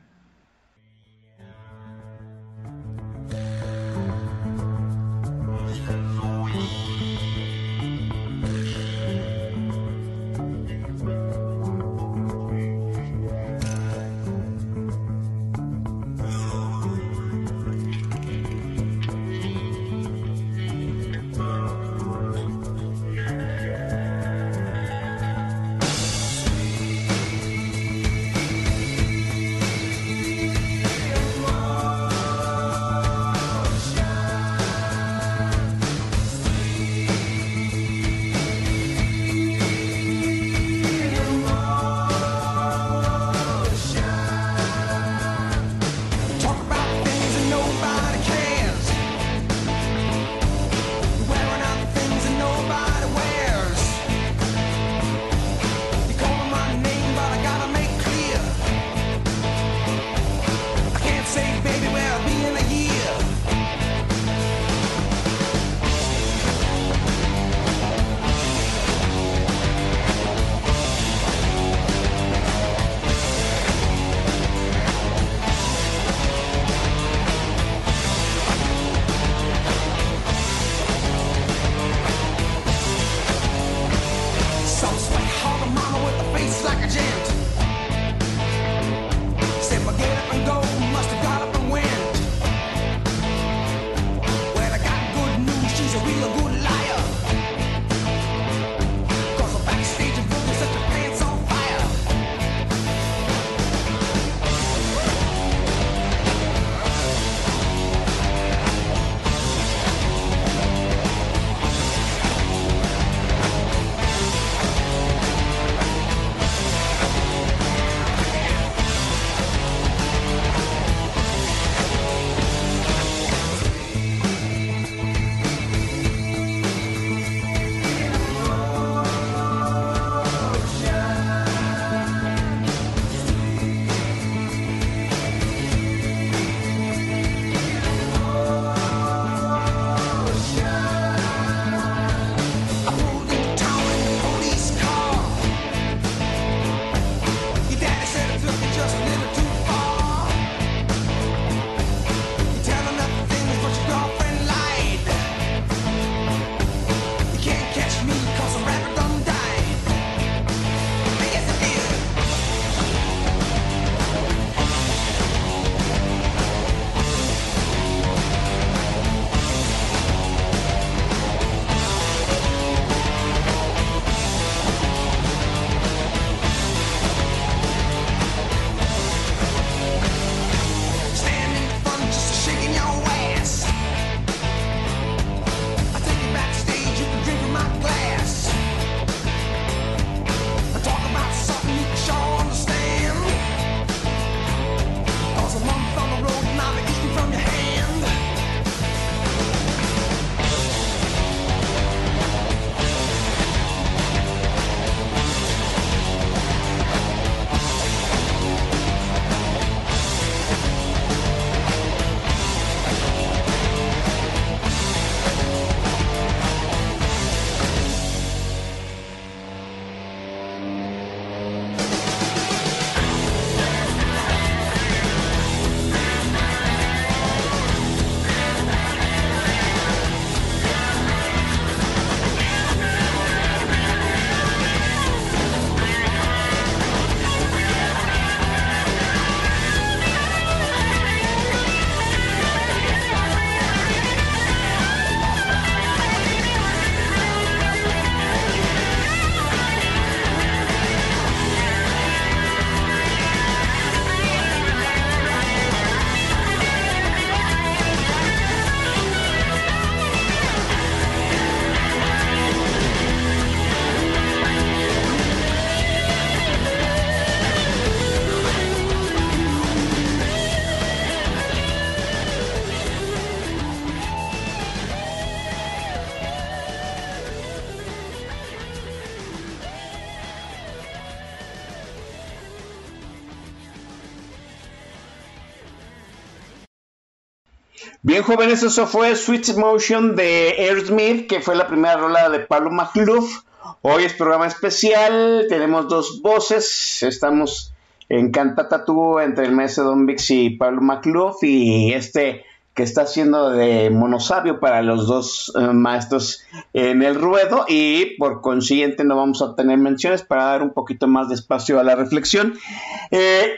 Jóvenes, eso fue Sweet Motion de Aerosmith, que fue la primera rola de Pablo McLuff. Hoy es programa especial, tenemos dos voces, estamos en Cantata Tú entre el maestro Don Vix y Pablo McLuff y este que está haciendo de monosabio para los dos eh, maestros en el ruedo y por consiguiente no vamos a tener menciones para dar un poquito más de espacio a la reflexión.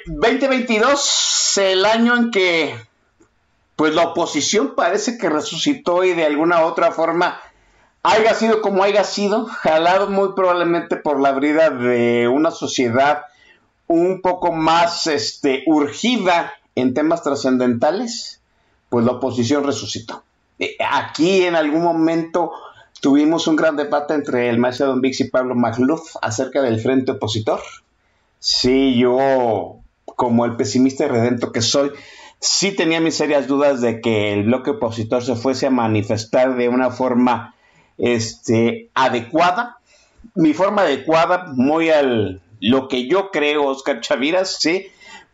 2022, eh, el año en que pues la oposición parece que resucitó y de alguna otra forma haya sido como haya sido, jalado muy probablemente por la brida de una sociedad un poco más este, urgida en temas trascendentales, pues la oposición resucitó. Eh, aquí en algún momento tuvimos un gran debate entre el maestro Don Vix y Pablo Magluf acerca del frente opositor. Sí, yo, como el pesimista redento que soy, sí tenía mis serias dudas de que el bloque opositor se fuese a manifestar de una forma este, adecuada. Mi forma adecuada, muy al lo que yo creo, Oscar Chaviras, sí,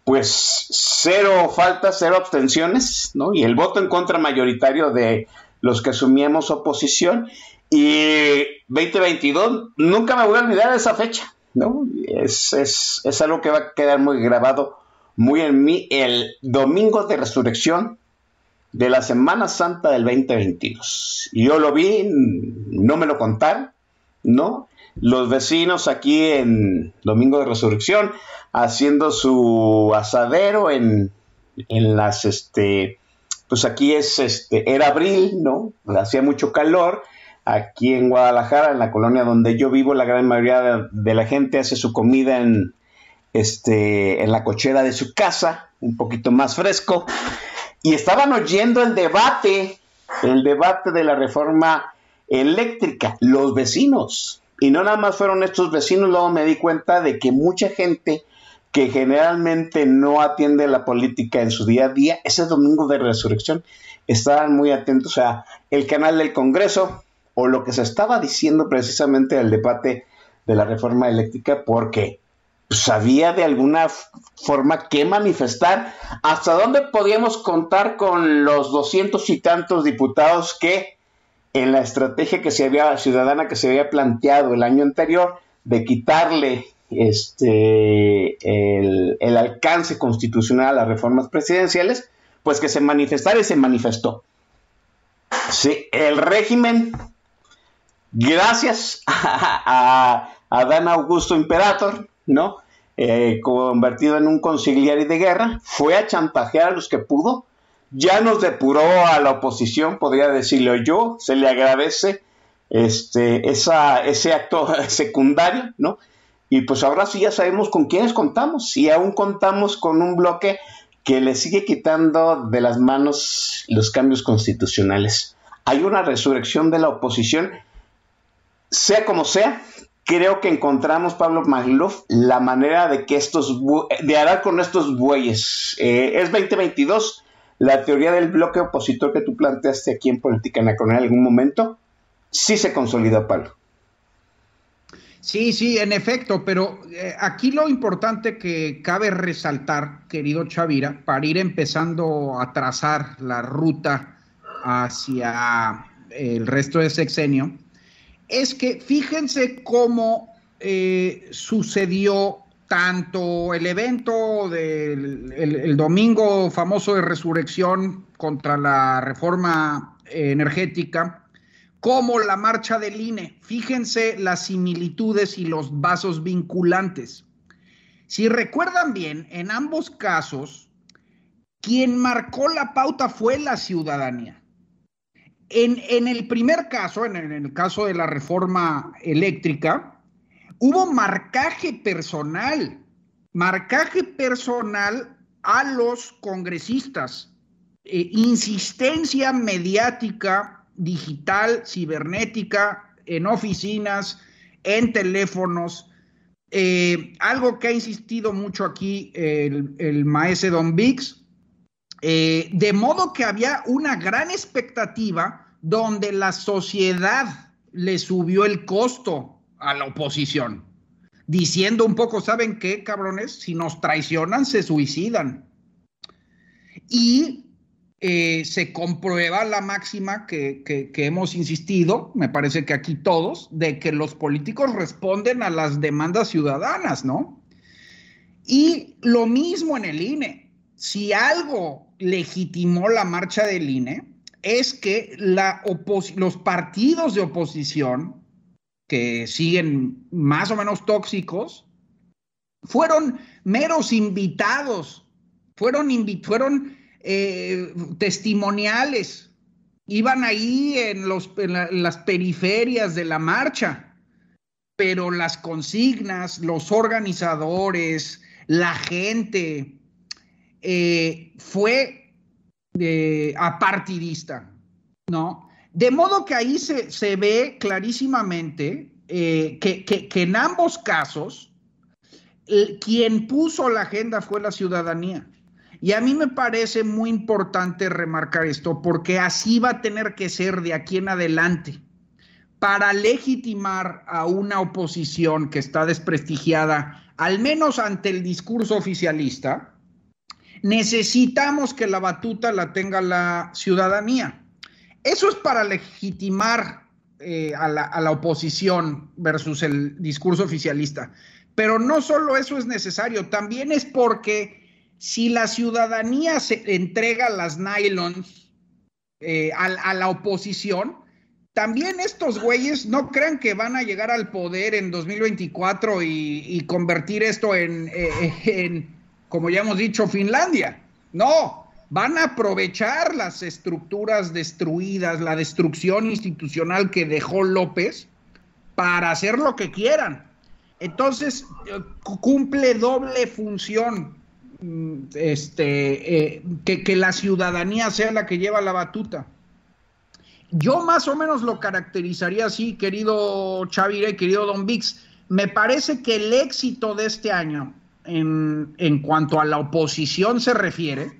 pues cero faltas, cero abstenciones, ¿no? Y el voto en contra mayoritario de los que asumíamos oposición. Y 2022, nunca me voy a olvidar de esa fecha, ¿no? Es, es, es algo que va a quedar muy grabado muy en mí el domingo de resurrección de la Semana Santa del 2022. Yo lo vi, no me lo contaron, ¿no? Los vecinos aquí en Domingo de Resurrección haciendo su asadero en, en las, este, pues aquí es, este, era abril, ¿no? Hacía mucho calor. Aquí en Guadalajara, en la colonia donde yo vivo, la gran mayoría de la gente hace su comida en este, en la cochera de su casa, un poquito más fresco, y estaban oyendo el debate, el debate de la reforma eléctrica, los vecinos. Y no nada más fueron estos vecinos, luego me di cuenta de que mucha gente que generalmente no atiende la política en su día a día, ese domingo de resurrección, estaban muy atentos a el canal del Congreso o lo que se estaba diciendo precisamente del debate de la reforma eléctrica, porque sabía de alguna forma qué manifestar, hasta dónde podíamos contar con los doscientos y tantos diputados que en la estrategia que se había ciudadana que se había planteado el año anterior de quitarle este el, alcance constitucional a las reformas presidenciales, pues que se manifestara y se manifestó. Sí, el régimen, gracias a, a Dan Augusto Imperator, ¿no? Eh, convertido en un conciliar de guerra, fue a chantajear a los que pudo, ya nos depuró a la oposición, podría decirlo yo, se le agradece este, esa, ese acto secundario, ¿no? Y pues ahora sí ya sabemos con quiénes contamos, y aún contamos con un bloque que le sigue quitando de las manos los cambios constitucionales. Hay una resurrección de la oposición, sea como sea, creo que encontramos, Pablo Magluf, la manera de que estos, de hablar con estos bueyes. Eh, es 2022, la teoría del bloque opositor que tú planteaste aquí en Política Nacional en algún momento, sí se consolidó, Pablo. Sí, sí, en efecto, pero eh, aquí lo importante que cabe resaltar, querido Chavira, para ir empezando a trazar la ruta hacia el resto de sexenio, es que fíjense cómo eh, sucedió tanto el evento del el, domingo famoso de resurrección contra la reforma energética, como la marcha del INE. Fíjense las similitudes y los vasos vinculantes. Si recuerdan bien, en ambos casos, quien marcó la pauta fue la ciudadanía. En, el primer caso, en el, caso de la reforma eléctrica, hubo marcaje personal, marcaje personal a los congresistas, eh, insistencia mediática, digital, cibernética, en oficinas, en teléfonos, eh, algo que ha insistido mucho aquí el, el maese Don Vix, eh, de modo que había una gran expectativa donde la sociedad le subió el costo a la oposición, diciendo un poco, ¿saben qué, cabrones? Si nos traicionan, se suicidan. Y eh, se comprueba la máxima que, que, hemos insistido, me parece que aquí todos, de que los políticos responden a las demandas ciudadanas, ¿no? Y lo mismo en el INE. Si algo legitimó la marcha del INE, es que los partidos de oposición, que siguen más o menos tóxicos, fueron meros invitados, fueron, fueron eh, testimoniales, iban ahí en, las periferias de la marcha, pero las consignas, los organizadores, la gente, eh, fue eh, apartidista, ¿no? De modo que ahí se, ve clarísimamente que, que, en ambos casos, quien puso la agenda fue la ciudadanía. Y a mí me parece muy importante remarcar esto porque así va a tener que ser de aquí en adelante. Para legitimar a una oposición que está desprestigiada, al menos ante el discurso oficialista, necesitamos que la batuta la tenga la ciudadanía. Eso es para legitimar eh, a, la, oposición versus el discurso oficialista. Pero no solo eso es necesario, también es porque si la ciudadanía se entrega las nylons eh, a, la oposición, también estos güeyes no crean que van a llegar al poder en 2024 y, convertir esto en, eh, en, como ya hemos dicho, Finlandia. No, van a aprovechar las estructuras destruidas, la destrucción institucional que dejó López para hacer lo que quieran. Entonces, eh, cumple doble función Mm, este, eh, que, la ciudadanía sea la que lleva la batuta. Yo más o menos lo caracterizaría así, querido Chavire, querido Don Vix. Me parece que el éxito de este año, en, en cuanto a la oposición se refiere,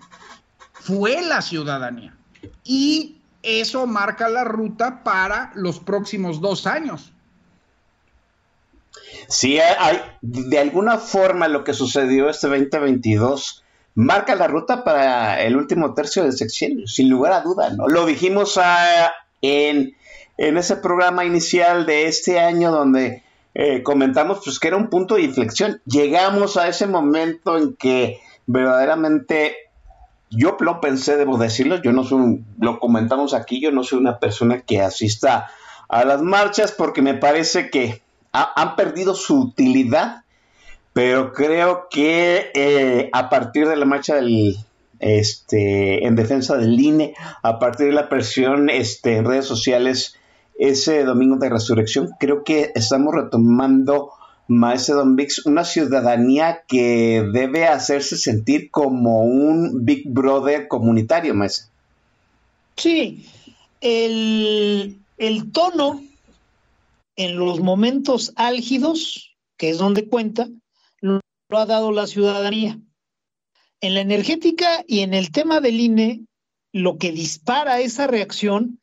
fue la ciudadanía. Y eso marca la ruta para los próximos dos años. Sí, hay, de alguna forma lo que sucedió este 2022 marca la ruta para el último tercio del sexenio, sin lugar a duda, ¿no? Lo dijimos ah, en, ese programa inicial de este año donde eh, comentamos pues, que era un punto de inflexión. Llegamos a ese momento en que verdaderamente yo lo pensé, debo decirlo, yo no soy, lo comentamos aquí, yo no soy una persona que asista a las marchas porque me parece que han perdido su utilidad, pero creo que eh, a partir de la marcha del, este, en defensa del INE, a partir de la presión este, en redes sociales, ese domingo de resurrección, creo que estamos retomando, Maese Don Vix, una ciudadanía que debe hacerse sentir como un Big Brother comunitario, Maese. Sí, el, el tono en los momentos álgidos, que es donde cuenta, lo, ha dado la ciudadanía. En la energética y en el tema del INE, lo que dispara esa reacción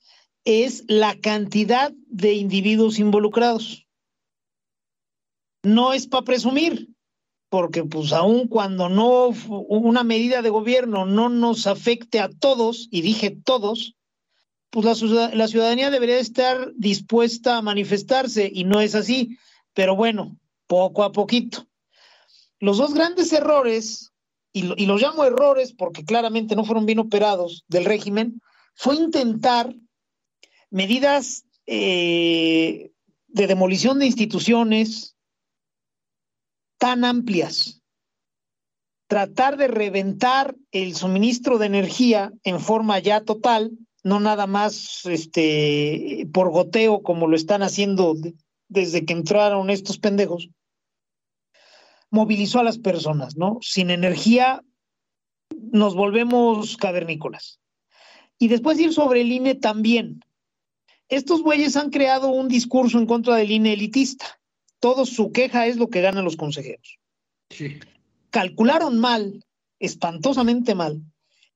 es la cantidad de individuos involucrados. No es para presumir, porque pues aun cuando no una medida de gobierno no nos afecte a todos, y dije todos, pues la, ciudadanía debería estar dispuesta a manifestarse y no es así. Pero bueno, poco a poquito. Los dos grandes errores, y, los llamo errores porque claramente no fueron bien operados del régimen, fue intentar medidas eh, de demolición de instituciones tan amplias, tratar de reventar el suministro de energía en forma ya total, no nada más este, por goteo como lo están haciendo desde que entraron estos pendejos, movilizó a las personas, ¿no? Sin energía nos volvemos cavernícolas. Y después ir sobre el INE también. Estos güeyes han creado un discurso en contra del INE elitista. Todo su queja es lo que ganan los consejeros. Calcularon mal, espantosamente mal,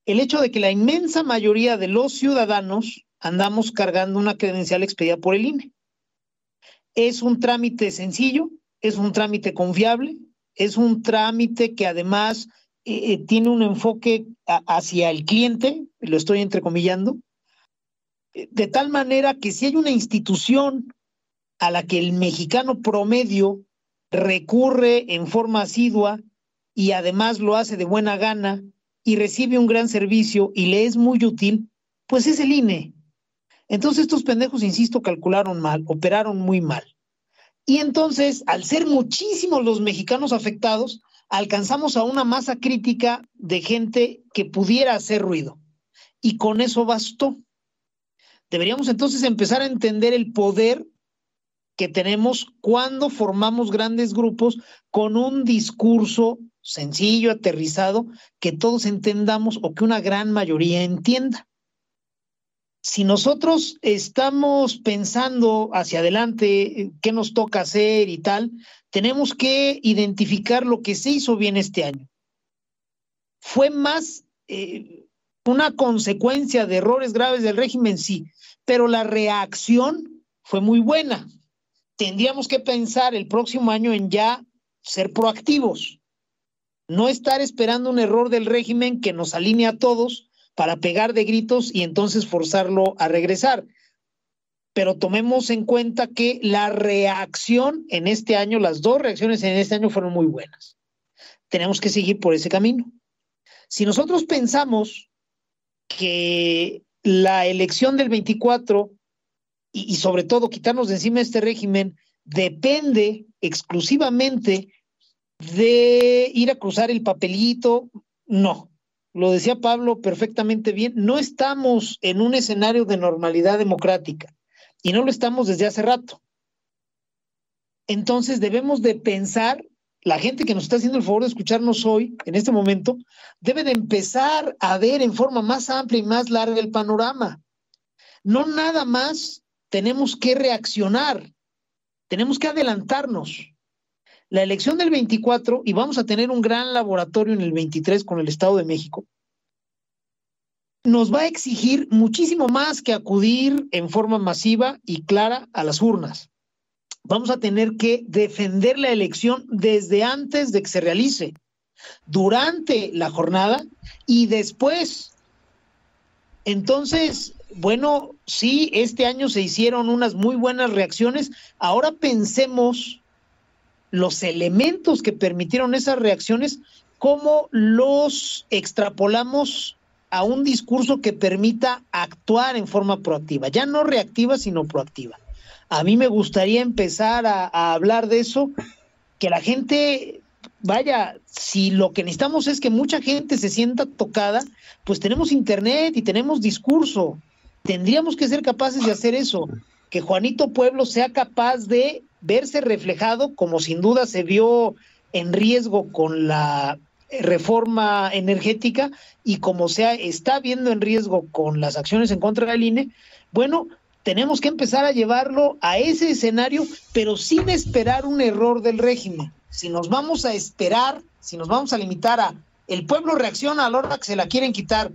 el hecho de que la inmensa mayoría de los ciudadanos andamos cargando una credencial expedida por el INE. Es un trámite sencillo, es un trámite confiable, es un trámite que además eh, eh, tiene un enfoque hacia el cliente, lo estoy entrecomillando, de tal manera que si hay una institución a la que el mexicano promedio recurre en forma asidua y además lo hace de buena gana y recibe un gran servicio y le es muy útil, pues es el INE. Entonces estos pendejos, insisto, calcularon mal, operaron muy mal. Y entonces, al ser muchísimos los mexicanos afectados, alcanzamos a una masa crítica de gente que pudiera hacer ruido. Y con eso bastó. Deberíamos entonces empezar a entender el poder que tenemos cuando formamos grandes grupos con un discurso sencillo, aterrizado, que todos entendamos o que una gran mayoría entienda. Si nosotros estamos pensando hacia adelante eh, qué nos toca hacer y tal, tenemos que identificar lo que se hizo bien este año. Fue más eh, una consecuencia de errores graves del régimen, sí, pero la reacción fue muy buena. Tendríamos que pensar el próximo año en ya ser proactivos, no estar esperando un error del régimen que nos alinee a todos para pegar de gritos y entonces forzarlo a regresar pero tomemos en cuenta que la reacción en este año, las dos reacciones en este año fueron muy buenas. Tenemos que seguir por ese camino. Si nosotros pensamos que la elección del 24 y, y sobre todo quitarnos de encima este régimen depende exclusivamente de ir a cruzar el papelito, no. Lo decía Pablo perfectamente bien, no estamos en un escenario de normalidad democrática y no lo estamos desde hace rato. Entonces debemos de pensar, la gente que nos está haciendo el favor de escucharnos hoy, en este momento, debe de empezar a ver en forma más amplia y más larga el panorama. No nada más tenemos que reaccionar, tenemos que adelantarnos. La elección del 24, y vamos a tener un gran laboratorio en el 23 con el Estado de México, nos va a exigir muchísimo más que acudir en forma masiva y clara a las urnas. Vamos a tener que defender la elección desde antes de que se realice, durante la jornada y después. Entonces, bueno, sí, este año se hicieron unas muy buenas reacciones. Ahora pensemos los elementos que permitieron esas reacciones, cómo los extrapolamos a un discurso que permita actuar en forma proactiva, ya no reactiva, sino proactiva. A mí me gustaría empezar a, hablar de eso, que la gente, vaya, si lo que necesitamos es que mucha gente se sienta tocada, pues tenemos internet y tenemos discurso. Tendríamos que ser capaces de hacer eso, que Juanito Pueblo sea capaz de verse reflejado, como sin duda se vio en riesgo con la reforma energética y como se está viendo en riesgo con las acciones en contra del INE, bueno, tenemos que empezar a llevarlo a ese escenario, pero sin esperar un error del régimen. Si nos vamos a esperar, si nos vamos a limitar a el pueblo reacciona a la hora que se la quieren quitar,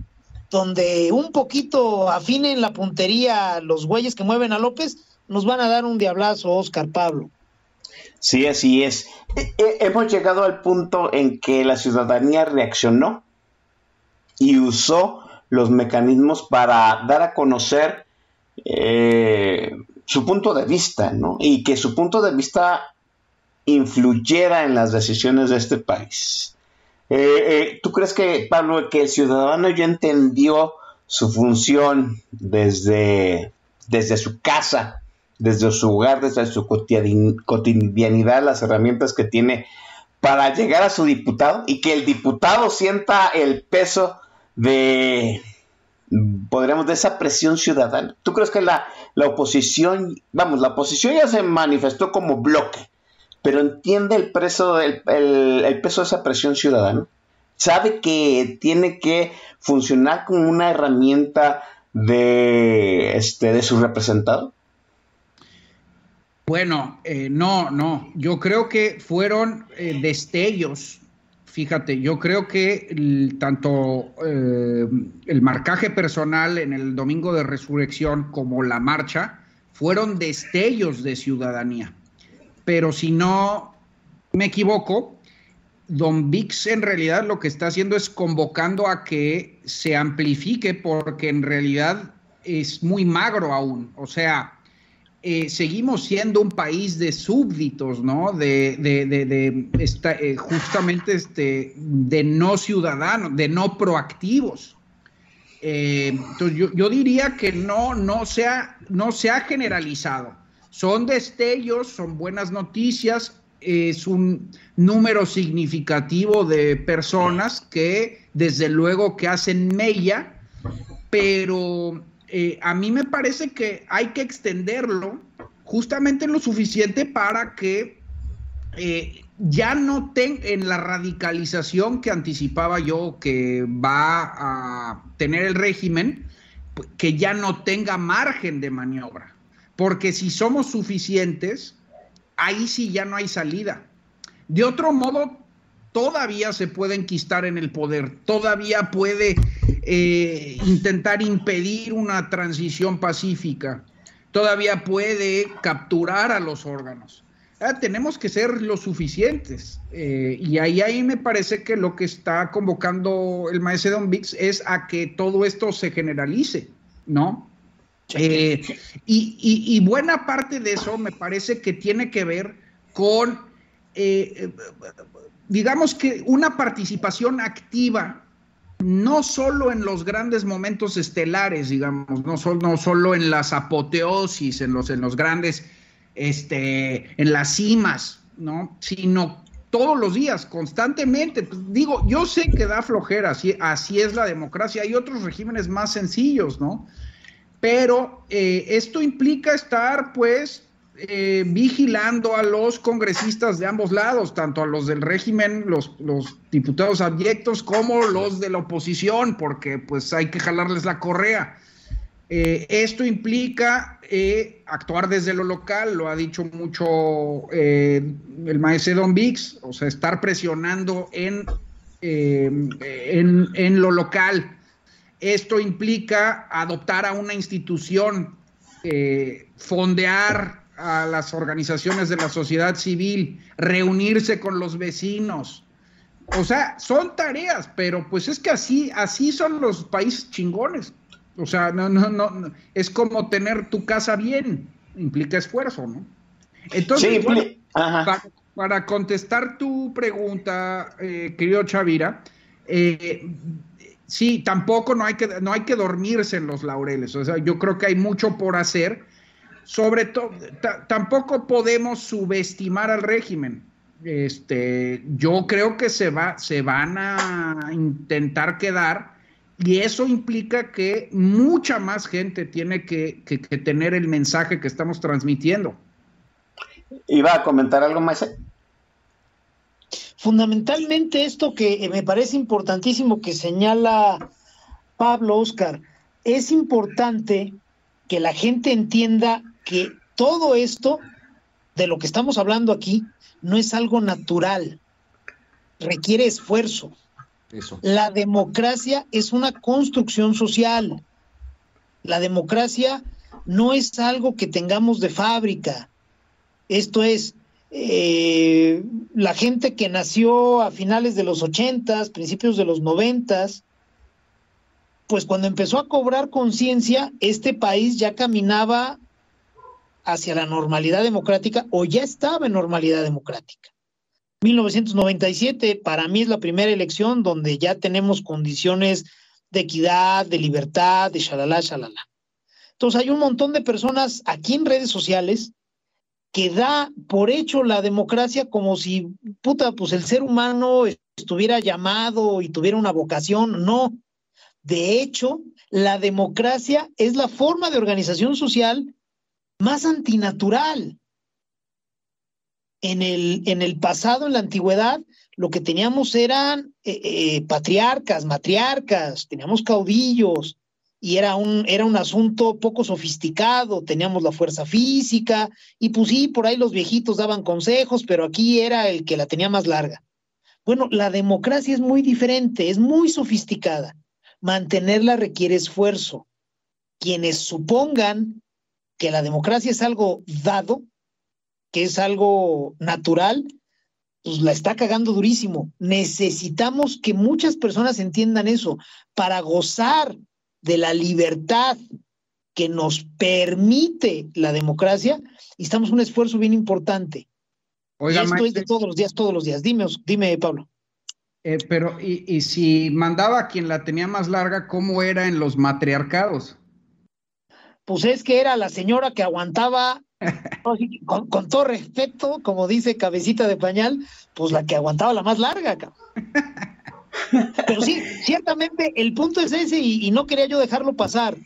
donde un poquito afinen la puntería los güeyes que mueven a López, nos van a dar un diablazo, Oscar Pablo. Sí, así es. E, e, hemos llegado al punto en que la ciudadanía reaccionó y usó los mecanismos para dar a conocer eh, su punto de vista, ¿no? Y que su punto de vista influyera en las decisiones de este país. Eh, eh, ¿Tú crees que, Pablo, que el ciudadano ya entendió su función desde, desde su casa desde su hogar, desde su cotidianidad, las herramientas que tiene para llegar a su diputado y que el diputado sienta el peso de, podríamos, de esa presión ciudadana. ¿Tú crees que la, la oposición, vamos, la oposición ya se manifestó como bloque, pero entiende el, el peso de esa presión ciudadana? ¿Sabe que tiene que funcionar como una herramienta de, este, de su representado? Bueno, eh, no, no. Yo creo que fueron eh, destellos. Fíjate, yo creo que tanto eh, el marcaje personal en el domingo de resurrección como la marcha fueron destellos de ciudadanía. Pero si no me equivoco, Don Vix en realidad lo que está haciendo es convocando a que se amplifique porque en realidad es muy magro aún. O sea, eh, seguimos siendo un país de súbditos, ¿no? De, de, de, eh, justamente este, de no ciudadanos, de no proactivos. Eh, entonces yo, yo, diría que no, no, se ha, no se ha generalizado. Son destellos, son buenas noticias, es un número significativo de personas que desde luego que hacen mella, pero eh, a mí me parece que hay que extenderlo justamente lo suficiente para que eh, ya no tenga en la radicalización que anticipaba yo que va a tener el régimen, que ya no tenga margen de maniobra. Porque si somos suficientes, ahí sí ya no hay salida. De otro modo, todavía se puede enquistar en el poder, todavía puede eh, intentar impedir una transición pacífica, todavía puede capturar a los órganos. Ah, tenemos que ser lo suficientes. Eh, y ahí, ahí me parece que lo que está convocando el maestro Don Vix es a que todo esto se generalice, ¿no? Eh, y, buena parte de eso me parece que tiene que ver con, eh, digamos que una participación activa, no solo en los grandes momentos estelares, digamos, no solo, no solo en las apoteosis, en los, en los grandes, este, en las cimas, ¿no? Sino todos los días, constantemente. Pues, digo, yo sé que da flojera, así, así es la democracia. Hay otros regímenes más sencillos, ¿no? pero eh, esto implica estar pues eh, vigilando a los congresistas de ambos lados, tanto a los del régimen, los, diputados abyectos, como los de la oposición, porque pues hay que jalarles la correa. Eh, esto implica actuar desde lo local, lo ha dicho mucho el maestro Don Vix, o sea, estar presionando en, en, en lo local. Esto implica adoptar a una institución, eh, fondear a las organizaciones de la sociedad civil, reunirse con los vecinos. O sea, son tareas, pero pues es que así, así son los países chingones. O sea, no, no, no, es como tener tu casa bien, implica esfuerzo, ¿no? Entonces, para, contestar tu pregunta, eh, querido Chavira, eh, sí, tampoco no hay, que, no hay que dormirse en los laureles. O sea, yo creo que hay mucho por hacer. Sobre todo, tampoco podemos subestimar al régimen. Este, yo creo que se, va, se van a intentar quedar y eso implica que mucha más gente tiene que, que, tener el mensaje que estamos transmitiendo. ¿Iba a comentar algo más? fundamentalmente esto que me parece importantísimo que señala Pablo Oscar, es importante que la gente entienda que todo esto de lo que estamos hablando aquí no es algo natural, requiere esfuerzo. La democracia es una construcción social. La democracia no es algo que tengamos de fábrica. Esto es, eh, la gente que nació a finales de los ochentas, principios de los noventas, pues cuando empezó a cobrar conciencia, este país ya caminaba hacia la normalidad democrática o ya estaba en normalidad democrática. 1997 para mí es la primera elección donde ya tenemos condiciones de equidad, de libertad, de shalala, shalala. Entonces hay un montón de personas aquí en redes sociales que da por hecho la democracia como si, puta, pues el ser humano estuviera llamado y tuviera una vocación. No. De hecho, la democracia es la forma de organización social más antinatural. En el, en el pasado, en la antigüedad, lo que teníamos eran eh, eh, patriarcas, matriarcas, teníamos caudillos, y era un, era un asunto poco sofisticado, teníamos la fuerza física, y pues sí, por ahí los viejitos daban consejos, pero aquí era el que la tenía más larga. Bueno, la democracia es muy diferente, es muy sofisticada. Mantenerla requiere esfuerzo. Quienes supongan que la democracia es algo dado, que es algo natural, pues la está cagando durísimo. Necesitamos que muchas personas entiendan eso para gozar de la libertad que nos permite la democracia, y estamos un esfuerzo bien importante. Oiga, esto es de todos los días, todos los días. Dime, dime Pablo. Eh, pero, y, y, si mandaba a quien la tenía más larga, ¿cómo era en los matriarcados? Pues es que era la señora que aguantaba, con, con, todo respeto, como dice Cabecita de Pañal, pues la que aguantaba la más larga. Pero sí, ciertamente el punto es ese y, no quería yo dejarlo pasar.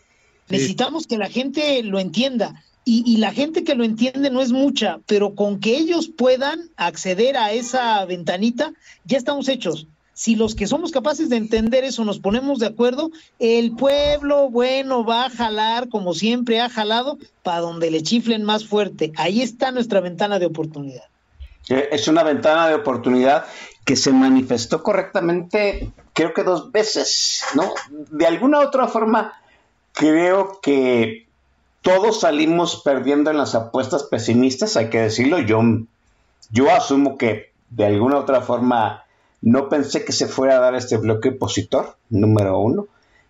Necesitamos que la gente lo entienda. Y, y, la gente que lo entiende no es mucha, pero con que ellos puedan acceder a esa ventanita, ya estamos hechos. Si los que somos capaces de entender eso nos ponemos de acuerdo, el pueblo bueno va a jalar como siempre ha jalado para donde le chiflen más fuerte. Ahí está nuestra ventana de oportunidad. Es una ventana de oportunidad que se manifestó correctamente, creo que dos veces, ¿no? De alguna otra forma, creo que todos salimos perdiendo en las apuestas pesimistas, hay que decirlo. Yo, yo asumo que de alguna otra forma no pensé que se fuera a dar este bloque opositor, número uno.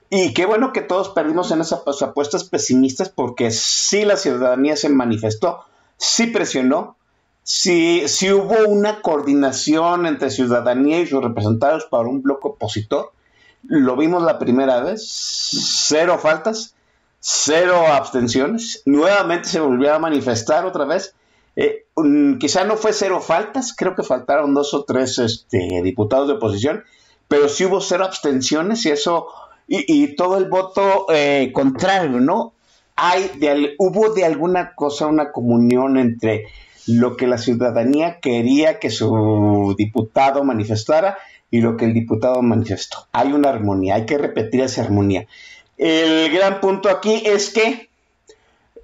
Y qué bueno que todos perdimos en esas apuestas pesimistas porque sí la ciudadanía se manifestó, sí presionó, sí, sí hubo una coordinación entre ciudadanía y sus representados para un bloque opositor. Lo vimos la primera vez, cero faltas, cero abstenciones. Nuevamente se volvió a manifestar otra vez. Eh, quizá no fue cero faltas, creo que faltaron dos o tres este, diputados de oposición, pero sí hubo cero abstenciones y eso, y, todo el voto eh, contrario, ¿no? Hay hubo de alguna cosa una comunión entre lo que la ciudadanía quería que su diputado manifestara y lo que el diputado manifestó. Hay una armonía, hay que repetir esa armonía. El gran punto aquí es que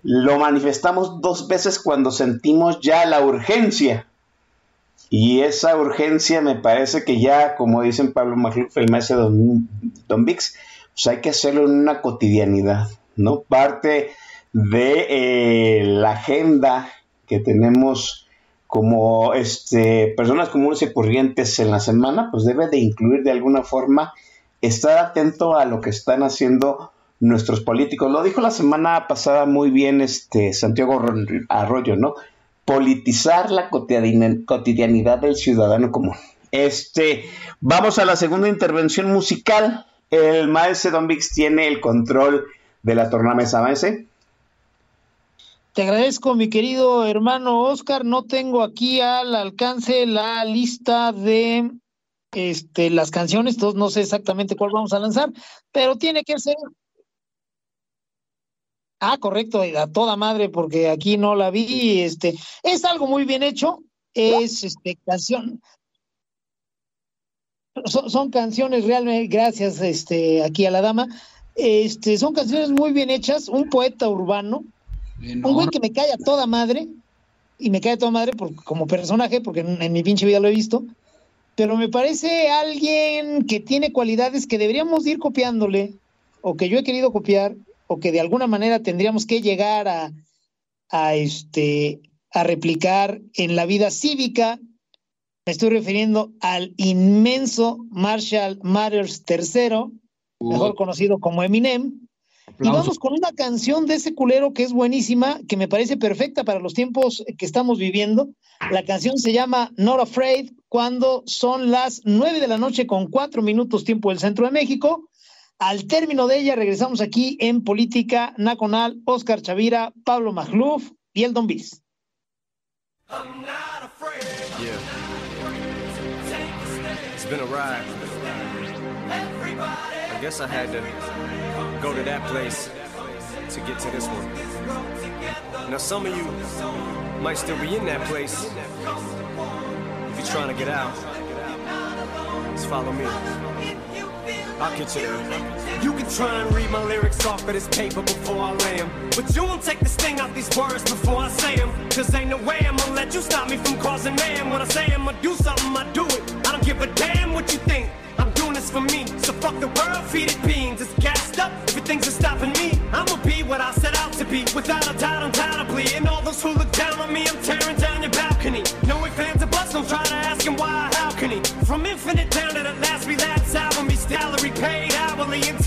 lo manifestamos dos veces cuando sentimos ya la urgencia. Y esa urgencia me parece que ya, como dicen Pablo Magluf, el maestro Don, Don Vix, pues hay que hacerlo en una cotidianidad, ¿no? Parte de eh, la agenda que tenemos como este, personas comunes y corrientes en la semana, pues debe de incluir de alguna forma estar atento a lo que están haciendo nuestros políticos. Lo dijo la semana pasada muy bien este Santiago Arroyo, ¿no? Politizar la cotidianidad del ciudadano común. Este, vamos a la segunda intervención musical. El maestro Don Vix tiene el control de la tornamesa, maese. Te agradezco, mi querido hermano Oscar. No tengo aquí al alcance la lista de este, las canciones, entonces no sé exactamente cuál vamos a lanzar, pero tiene que ser Ah, correcto, a toda madre, porque aquí no la vi. Este, es algo muy bien hecho. Es este, canción. Son, canciones realmente, gracias este, aquí a la dama. Este, son canciones muy bien hechas. Un poeta urbano. un güey que me cae a toda madre. Y me cae a toda madre por, como personaje, porque en, en mi pinche vida lo he visto. Pero me parece alguien que tiene cualidades que deberíamos ir copiándole, o que yo he querido copiar, o que de alguna manera tendríamos que llegar a, a, este, a replicar en la vida cívica. Me estoy refiriendo al inmenso Marshall Mathers III, mejor conocido como Eminem. Y vamos con una canción de ese culero que es buenísima, que me parece perfecta para los tiempos que estamos viviendo. La canción se llama Not Afraid, cuando son las nueve de la noche con cuatro minutos tiempo del centro de México. Al término de ella regresamos aquí en Política Nacional, Oscar Chavira, Pablo Magluf y el Don ride. I guess I had to go to that place to get to this one. Now some of you might still be in that place. If you're trying to get out, just follow me. I'll get you. You can try and read my lyrics off of this paper before I lay them. But you won't take the sting out these words before I say them. Cause ain't no way I'm gonna let you stop me from causing man. When I say I'm gonna do something, I do it. I don't give a damn what you think. I'm doing this for me. So fuck the world, feed it beans. It's gassed up. Everything's stopping me. I'ma be what I set out to be. Without a doubt, undoubtedly. And all those who look down on me, I'm tearing down your balcony. No ifs, fans, or buts. Don't try to ask him why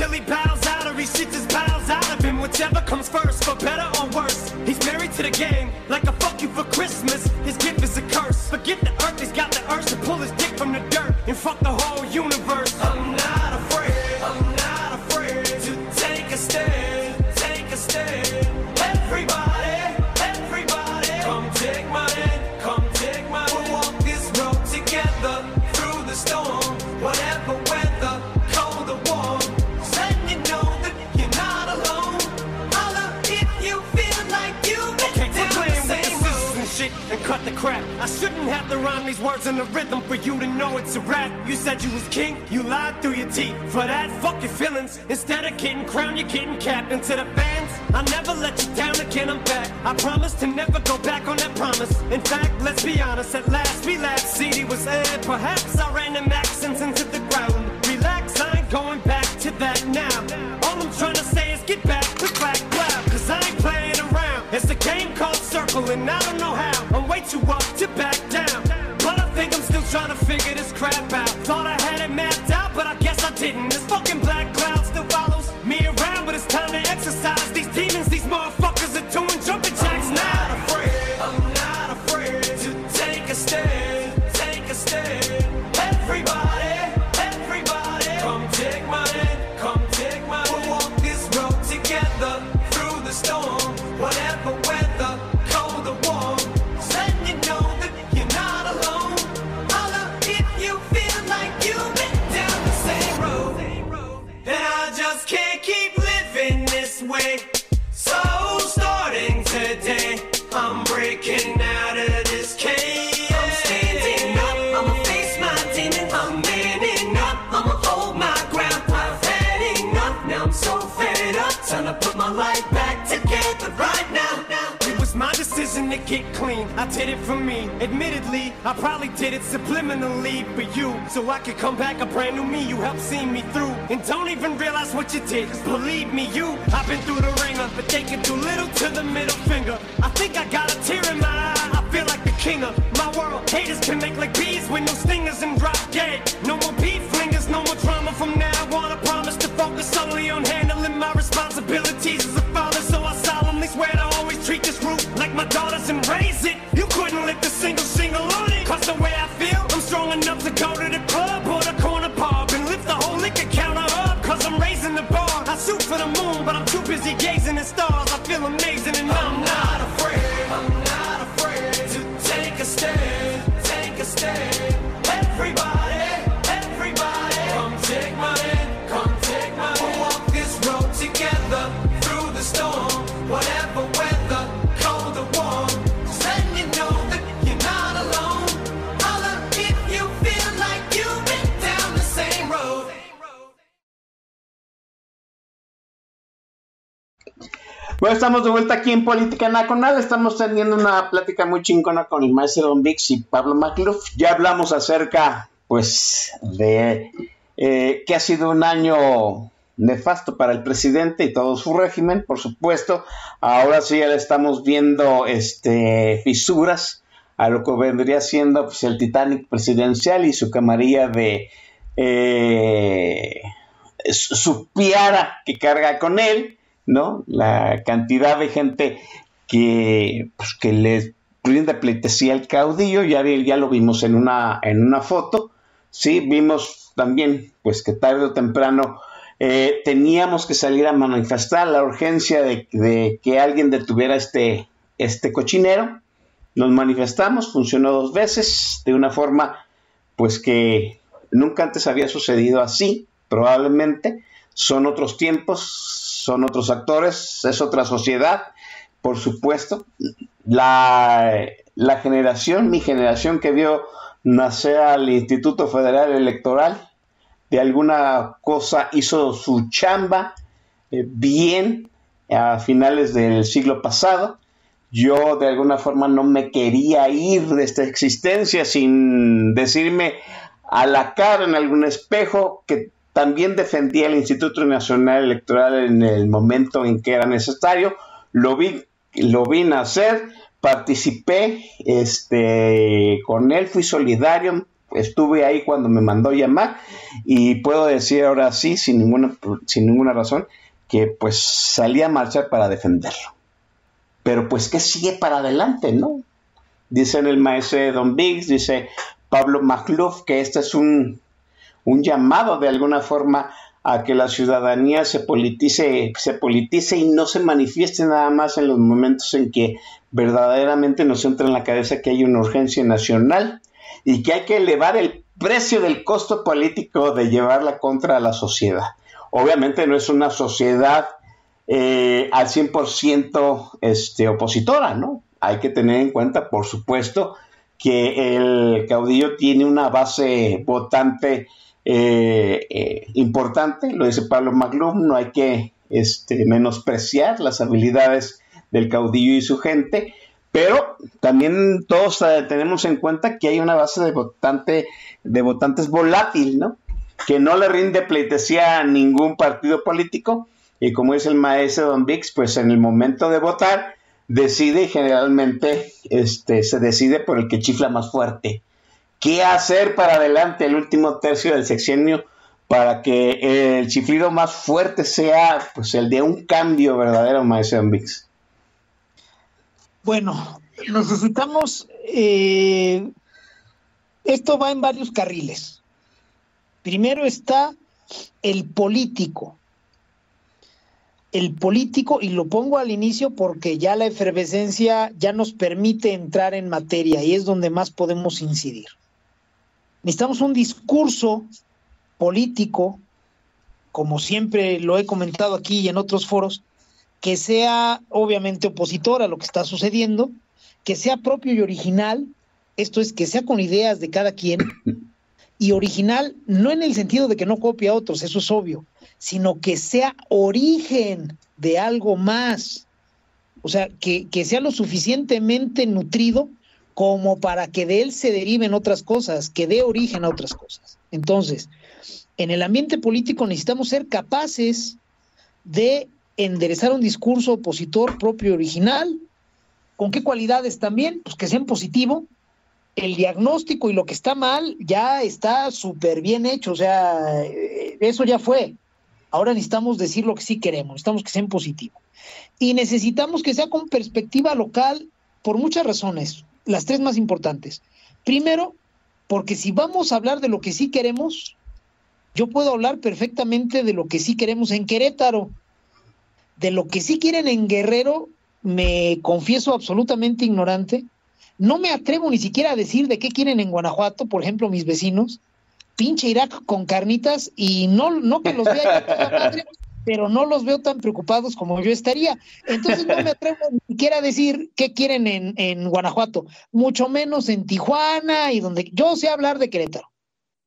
family bows out or he shit just bows out of him. Whichever comes first, for better or worse. He's married to the game, like a fuck you for Christmas. His gift is a curse. Forget the earth, he's got the urge to pull his dick from the dirt and fuck the whole universe. The crap. I shouldn't have to rhyme these words in the rhythm for you to know it's a rap. You said you was king, you lied through your teeth. For that, fuck your feelings. Instead of getting crowned, you're getting capped. To the fans, I never let you down again, I'm back. I promise to never go back on that promise. In fact, let's be honest, at last we laughed. CD was aired, perhaps I ran accents into the ground. Relax, I ain't going back to that now. All I'm trying to say is get back, click, black clap. Cause I ain't playing around. It's a game called circling. I don't you up I probably did it subliminally for you. So I could come back a brand new me. You helped see me through. And don't even realize what you did. Cause believe me, you, I've been through the ringer. But they can do little to the middle finger. De vuelta aquí en Política Nacional. Estamos teniendo una plática muy chingona con el maestro Don Vix y Pablo Macluf. Ya hablamos acerca, pues, de eh, que ha sido un año nefasto para el presidente y todo su régimen, por supuesto. Ahora sí ya le estamos viendo este, fisuras a lo que vendría siendo pues, el Titanic presidencial y su camarilla de eh, su piara que carga con él. ¿No? La cantidad de gente que, pues, que le rinde pleitesía al caudillo, ya, ya lo vimos en una, en una foto, sí, vimos también, pues que tarde o temprano eh, teníamos que salir a manifestar la urgencia de, de que alguien detuviera este, este cochinero. Nos manifestamos, funcionó dos veces, de una forma, pues que nunca antes había sucedido así, probablemente. Son otros tiempos, son otros actores, es otra sociedad, por supuesto. La, la generación, mi generación que vio nacer al Instituto Federal Electoral, de alguna cosa hizo su chamba eh, bien a finales del siglo pasado. Yo de alguna forma no me quería ir de esta existencia sin decirme a la cara en algún espejo que también defendía el Instituto Nacional Electoral en el momento en que era necesario. Lo vi, lo vi nacer, participé este, con él, fui solidario, estuve ahí cuando me mandó llamar y puedo decir ahora sí, sin ninguna, sin ninguna razón, que pues salí a marchar para defenderlo. Pero pues, ¿qué sigue para adelante, no? Dice el maestro Don Biggs, dice Pablo Magluf, que este es un, un llamado de alguna forma a que la ciudadanía se politice, se politice y no se manifieste nada más en los momentos en que verdaderamente nos entra en la cabeza que hay una urgencia nacional y que hay que elevar el precio del costo político de llevarla contra la sociedad. Obviamente no es una sociedad eh, al 100% este, opositora, ¿no? Hay que tener en cuenta, por supuesto, que el caudillo tiene una base votante eh, eh, importante, lo dice Pablo Maglum, no hay que este, menospreciar las habilidades del caudillo y su gente, pero también todos eh, tenemos en cuenta que hay una base de, votante, de votantes volátil, ¿no? que no le rinde pleitesía a ningún partido político, y como dice el maestro Don Vix, pues en el momento de votar decide y generalmente este, se decide por el que chifla más fuerte qué hacer para adelante el último tercio del sexenio para que el chiflido más fuerte sea pues el de un cambio verdadero, maestro Vix. Bueno, necesitamos, eh, esto va en varios carriles. Primero está el político. El político, y lo pongo al inicio porque ya la efervescencia ya nos permite entrar en materia y es donde más podemos incidir. Necesitamos un discurso político, como siempre lo he comentado aquí y en otros foros, que sea obviamente opositor a lo que está sucediendo, que sea propio y original, esto es, que sea con ideas de cada quien, y original no en el sentido de que no copie a otros, eso es obvio, sino que sea origen de algo más, o sea, que, que sea lo suficientemente nutrido como para que de él se deriven otras cosas, que dé origen a otras cosas. Entonces, en el ambiente político necesitamos ser capaces de enderezar un discurso opositor propio y original. ¿Con qué cualidades también? Pues que sean positivo. El diagnóstico y lo que está mal ya está súper bien hecho, o sea, eh, eso ya fue. Ahora necesitamos decir lo que sí queremos, necesitamos que sean positivo. Y necesitamos que sea con perspectiva local por muchas razones las tres más importantes. Primero, porque si vamos a hablar de lo que sí queremos, yo puedo hablar perfectamente de lo que sí queremos en Querétaro. De lo que sí quieren en Guerrero, me confieso absolutamente ignorante. No me atrevo ni siquiera a decir de qué quieren en Guanajuato, por ejemplo, mis vecinos. Pinche Irak con carnitas y no, no que los vea madre, pero no los veo tan preocupados como yo estaría. Entonces no me atrevo ni siquiera a decir qué quieren en, en Guanajuato, mucho menos en Tijuana y donde yo sé hablar de Querétaro.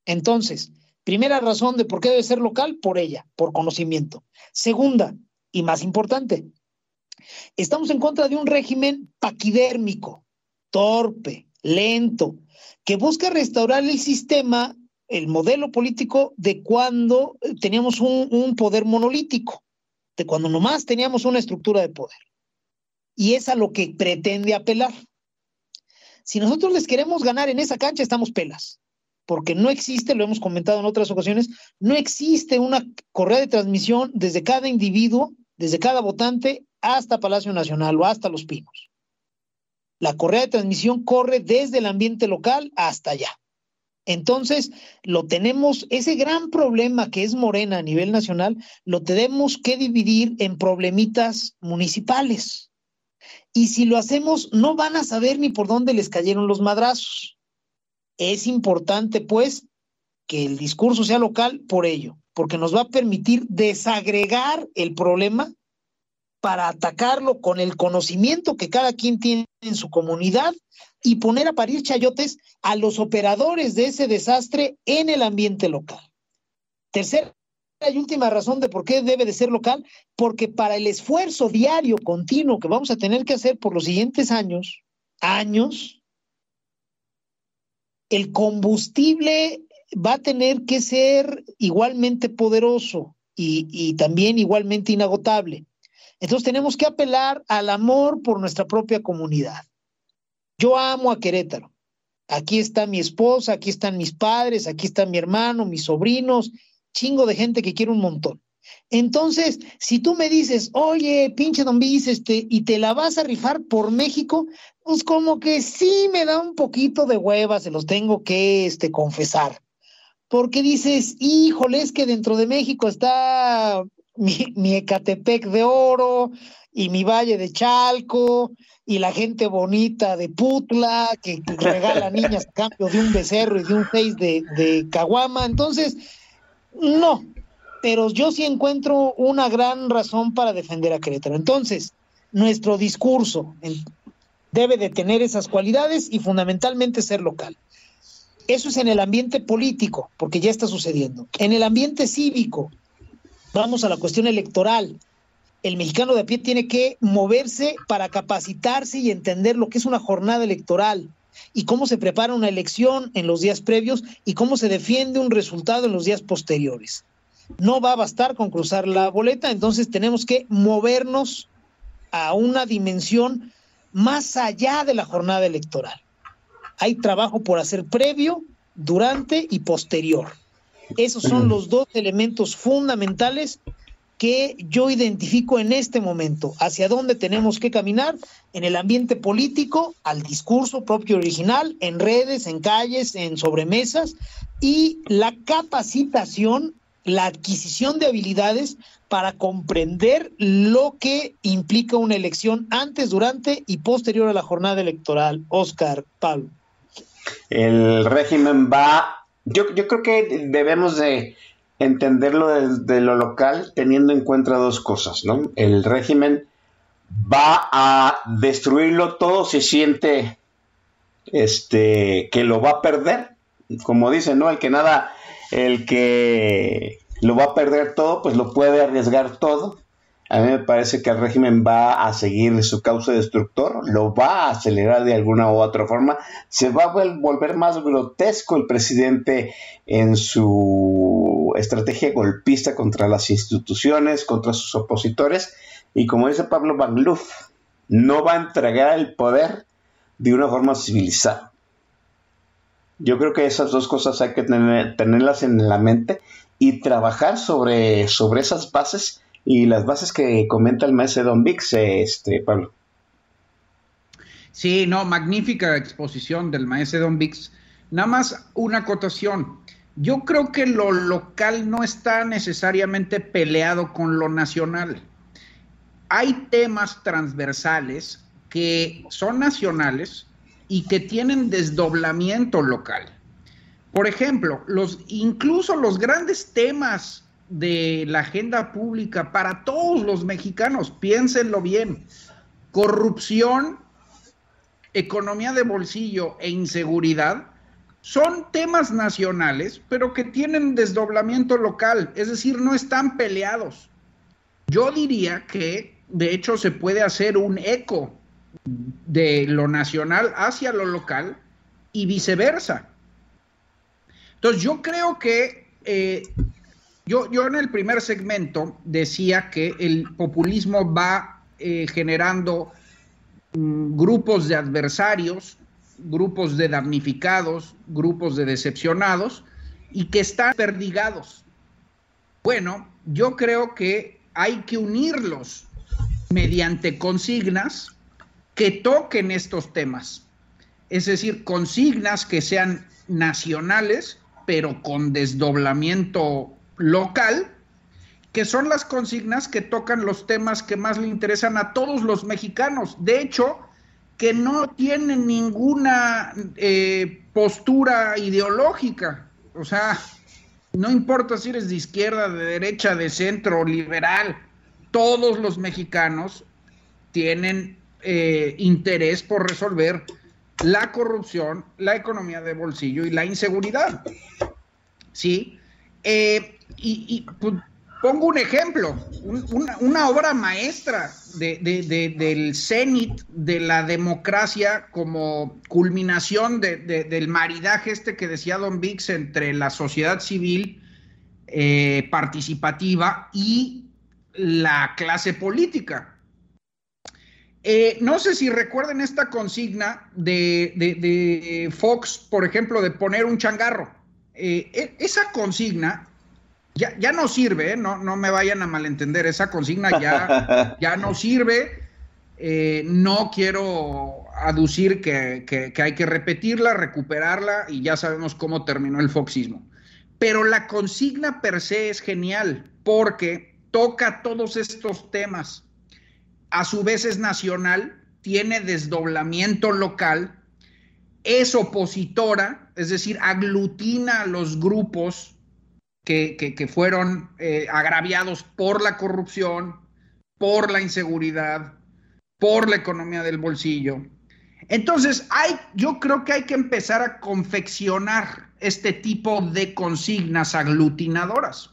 Entonces, primera razón de por qué debe ser local, por ella, por conocimiento. Segunda, y más importante, estamos en contra de un régimen paquidérmico, torpe, lento, que busca restaurar el sistema el modelo político de cuando eh, teníamos un, poder monolítico, de cuando nomás teníamos una estructura de poder. Y es a lo que pretende apelar. Si nosotros les queremos ganar en esa cancha, estamos pelas, porque no existe, lo hemos comentado en otras ocasiones, no existe una correa de transmisión desde cada individuo, desde cada votante, hasta Palacio Nacional o hasta Los Pinos. La correa de transmisión corre desde el ambiente local hasta allá. Entonces, lo tenemos, ese gran problema que es Morena a nivel nacional, lo tenemos que dividir en problemitas municipales. Y si lo hacemos, no van a saber ni por dónde les cayeron los madrazos. Es importante, pues, que el discurso sea local por ello, porque nos va a permitir desagregar el problema para atacarlo con el conocimiento que cada quien tiene en su comunidad y poner a parir chayotes a los operadores de ese desastre en el ambiente local. Tercera y última razón de por qué debe de ser local, porque para el esfuerzo diario continuo que vamos a tener que hacer por los siguientes años, años, el combustible va a tener que ser igualmente poderoso y, y también igualmente inagotable. Entonces tenemos que apelar al amor por nuestra propia comunidad. Yo amo a Querétaro. aquí está mi esposa, aquí están mis padres, aquí está mi hermano, mis sobrinos, chingo de gente que quiere un montón. Entonces, si tú me dices, oye, pinche Don Bis, este, y te la vas a rifar por México, pues como que sí me da un poquito de hueva, se los tengo que este, confesar. Porque dices, híjole, es que dentro de México está mi Ecatepec de oro y mi Valle de Chalco y la gente bonita de Putla que regala niñas a cambio de un becerro y de un seis de, de Caguama. Entonces, no, pero yo sí encuentro una gran razón para defender a Querétaro. Entonces, nuestro discurso debe de tener esas cualidades y fundamentalmente ser local. Eso es en el ambiente político, porque ya está sucediendo. En el ambiente cívico, vamos a la cuestión electoral. El mexicano de a pie tiene que moverse para capacitarse y entender lo que es una jornada electoral y cómo se prepara una elección en los días previos y cómo se defiende un resultado en los días posteriores. No va a bastar con cruzar la boleta, entonces tenemos que movernos a una dimensión más allá de la jornada electoral. Hay trabajo por hacer previo, durante y posterior. Esos son los dos elementos fundamentales que yo identifico en este momento, hacia dónde tenemos que caminar en el ambiente político, al discurso propio original, en redes, en calles, en sobremesas, y la capacitación, la adquisición de habilidades para comprender lo que implica una elección antes, durante y posterior a la jornada electoral. Oscar, Pablo. El régimen va, yo, yo creo que debemos de entenderlo desde lo local teniendo en cuenta dos cosas, ¿no? El régimen va a destruirlo todo si siente este que lo va a perder, como dicen, ¿no? El que nada, el que lo va a perder todo, pues lo puede arriesgar todo. A mí me parece que el régimen va a seguir su cauce destructor, lo va a acelerar de alguna u otra forma, se va a volver más grotesco el presidente en su estrategia golpista contra las instituciones, contra sus opositores, y como dice Pablo Bangluf, no va a entregar el poder de una forma civilizada. Yo creo que esas dos cosas hay que tenerlas en la mente y trabajar sobre, sobre esas bases y las bases que comenta el maestro Don Vix, este, Pablo. Sí, no, magnífica exposición del maestro Don Vix. Nada más una acotación. Yo creo que lo local no está necesariamente peleado con lo nacional. Hay temas transversales que son nacionales y que tienen desdoblamiento local. Por ejemplo, los, incluso los grandes temas de la agenda pública para todos los mexicanos, piénsenlo bien. Corrupción, economía de bolsillo e inseguridad son temas nacionales, pero que tienen desdoblamiento local, es decir, no están peleados. Yo diría que, de hecho, se puede hacer un eco de lo nacional hacia lo local y viceversa. Entonces, yo creo que eh, yo, en el primer segmento decía que el populismo va eh, generando mm, grupos de adversarios, grupos de damnificados, grupos de decepcionados y que están perdigados. Bueno, yo creo que hay que unirlos mediante consignas que toquen estos temas. Es decir, consignas que sean nacionales, pero con desdoblamiento local, que son las consignas que tocan los temas que más le interesan a todos los mexicanos. De hecho, que no tienen ninguna eh, postura ideológica. O sea, no importa si eres de izquierda, de derecha, de centro, liberal, todos los mexicanos tienen eh, interés por resolver la corrupción, la economía de bolsillo y la inseguridad. ¿Sí? Eh, y, pues, pongo un ejemplo, una, obra maestra del cenit de la democracia como culminación del maridaje este que decía Don Vix entre la sociedad civil eh, participativa y la clase política. Eh, no sé si recuerden esta consigna de, Fox, por ejemplo, de poner un changarro. Eh, e, esa consigna ya, ya no sirve, ¿eh? no, no me vayan a malentender, esa consigna ya, ya no sirve. no quiero aducir que, que, hay que repetirla, recuperarla y ya sabemos cómo terminó el foxismo. Pero la consigna per se es genial porque toca todos estos temas a su vez es nacional, tiene desdoblamiento local, es opositora, es decir, aglutina a los grupos que, fueron eh, agraviados por la corrupción, por la inseguridad, por la economía del bolsillo. Entonces, hay, yo creo que hay que empezar a confeccionar este tipo de consignas aglutinadoras.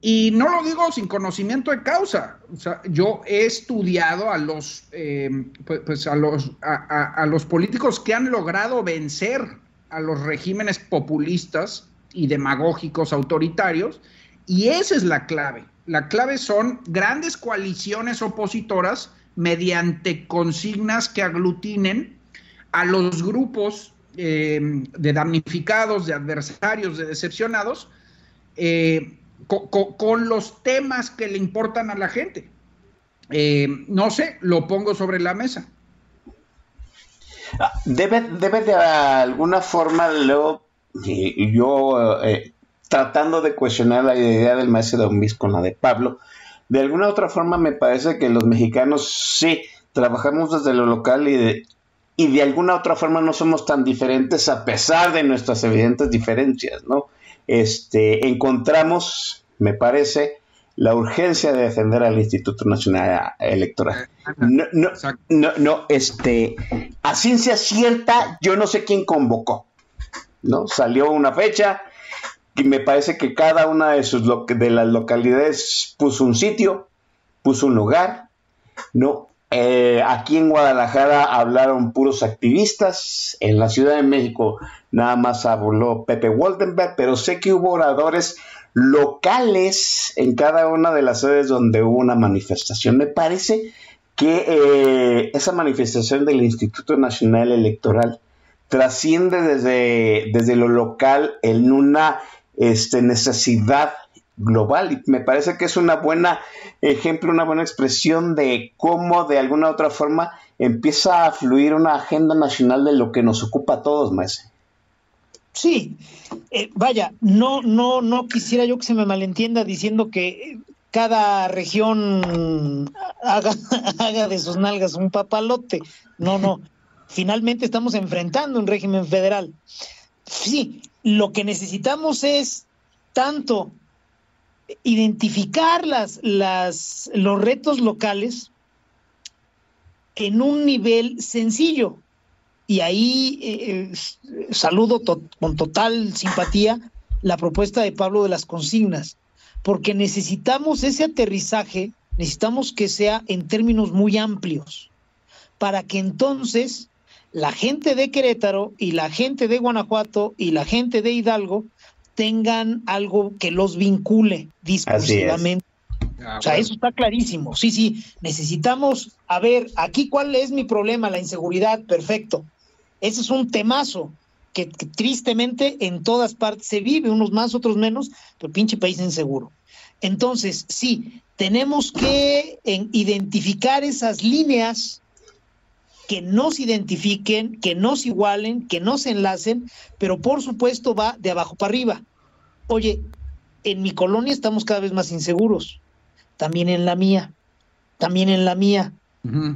Y no lo digo sin conocimiento de causa. O sea, yo he estudiado a los, eh, pues, pues, a, los, a, los políticos que han logrado vencer a los regímenes populistas y demagógicos autoritarios, y esa es la clave. La clave son grandes coaliciones opositoras mediante consignas que aglutinen a los grupos eh, de damnificados, de adversarios, de decepcionados, eh, con, los temas que le importan a la gente. Eh, no sé, lo pongo sobre la mesa. Ah, debe, debe de alguna forma, luego, yo eh, tratando de cuestionar la idea del maestro Don con la de Pablo, de alguna otra forma me parece que los mexicanos sí trabajamos desde lo local y de, y de alguna otra forma no somos tan diferentes a pesar de nuestras evidentes diferencias, ¿no? este, encontramos, me parece, la urgencia de defender al Instituto Nacional Electoral. No, no, no, no, este, a ciencia cierta, yo no sé quién convocó, ¿no? Salió una fecha y me parece que cada una de, sus de las localidades puso un sitio, puso un lugar, ¿no? Eh, aquí en Guadalajara hablaron puros activistas, en la Ciudad de México nada más habló Pepe Waldenberg, pero sé que hubo oradores locales en cada una de las sedes donde hubo una manifestación. Me parece que eh, esa manifestación del Instituto Nacional Electoral trasciende desde, desde lo local en una este, necesidad global y me parece que es una buena ejemplo, una buena expresión de cómo de alguna u otra forma empieza a fluir una agenda nacional de lo que nos ocupa a todos, maestro. Sí, eh, vaya, no, no, no quisiera yo que se me malentienda diciendo que cada región haga, haga de sus nalgas un papalote. No, no. Finalmente estamos enfrentando un régimen federal. Sí, lo que necesitamos es tanto identificar las, los retos locales en un nivel sencillo. Y ahí eh, eh, saludo con total simpatía la propuesta de Pablo de las consignas, porque necesitamos ese aterrizaje, necesitamos que sea en términos muy amplios, para que entonces la gente de Querétaro y la gente de Guanajuato y la gente de Hidalgo tengan algo que los vincule discursivamente. Ah, o sea, eso está clarísimo. Sí, sí, necesitamos, a ver, aquí cuál es mi problema, la inseguridad, perfecto. Ese es un temazo que, tristemente en todas partes se vive, unos más, otros menos, pero pinche país inseguro. Entonces, sí, tenemos que identificar esas líneas que nos identifiquen, que nos igualen, que nos enlacen, pero por supuesto va de abajo para arriba. Oye, en mi colonia estamos cada vez más inseguros, también en la mía, también en la mía.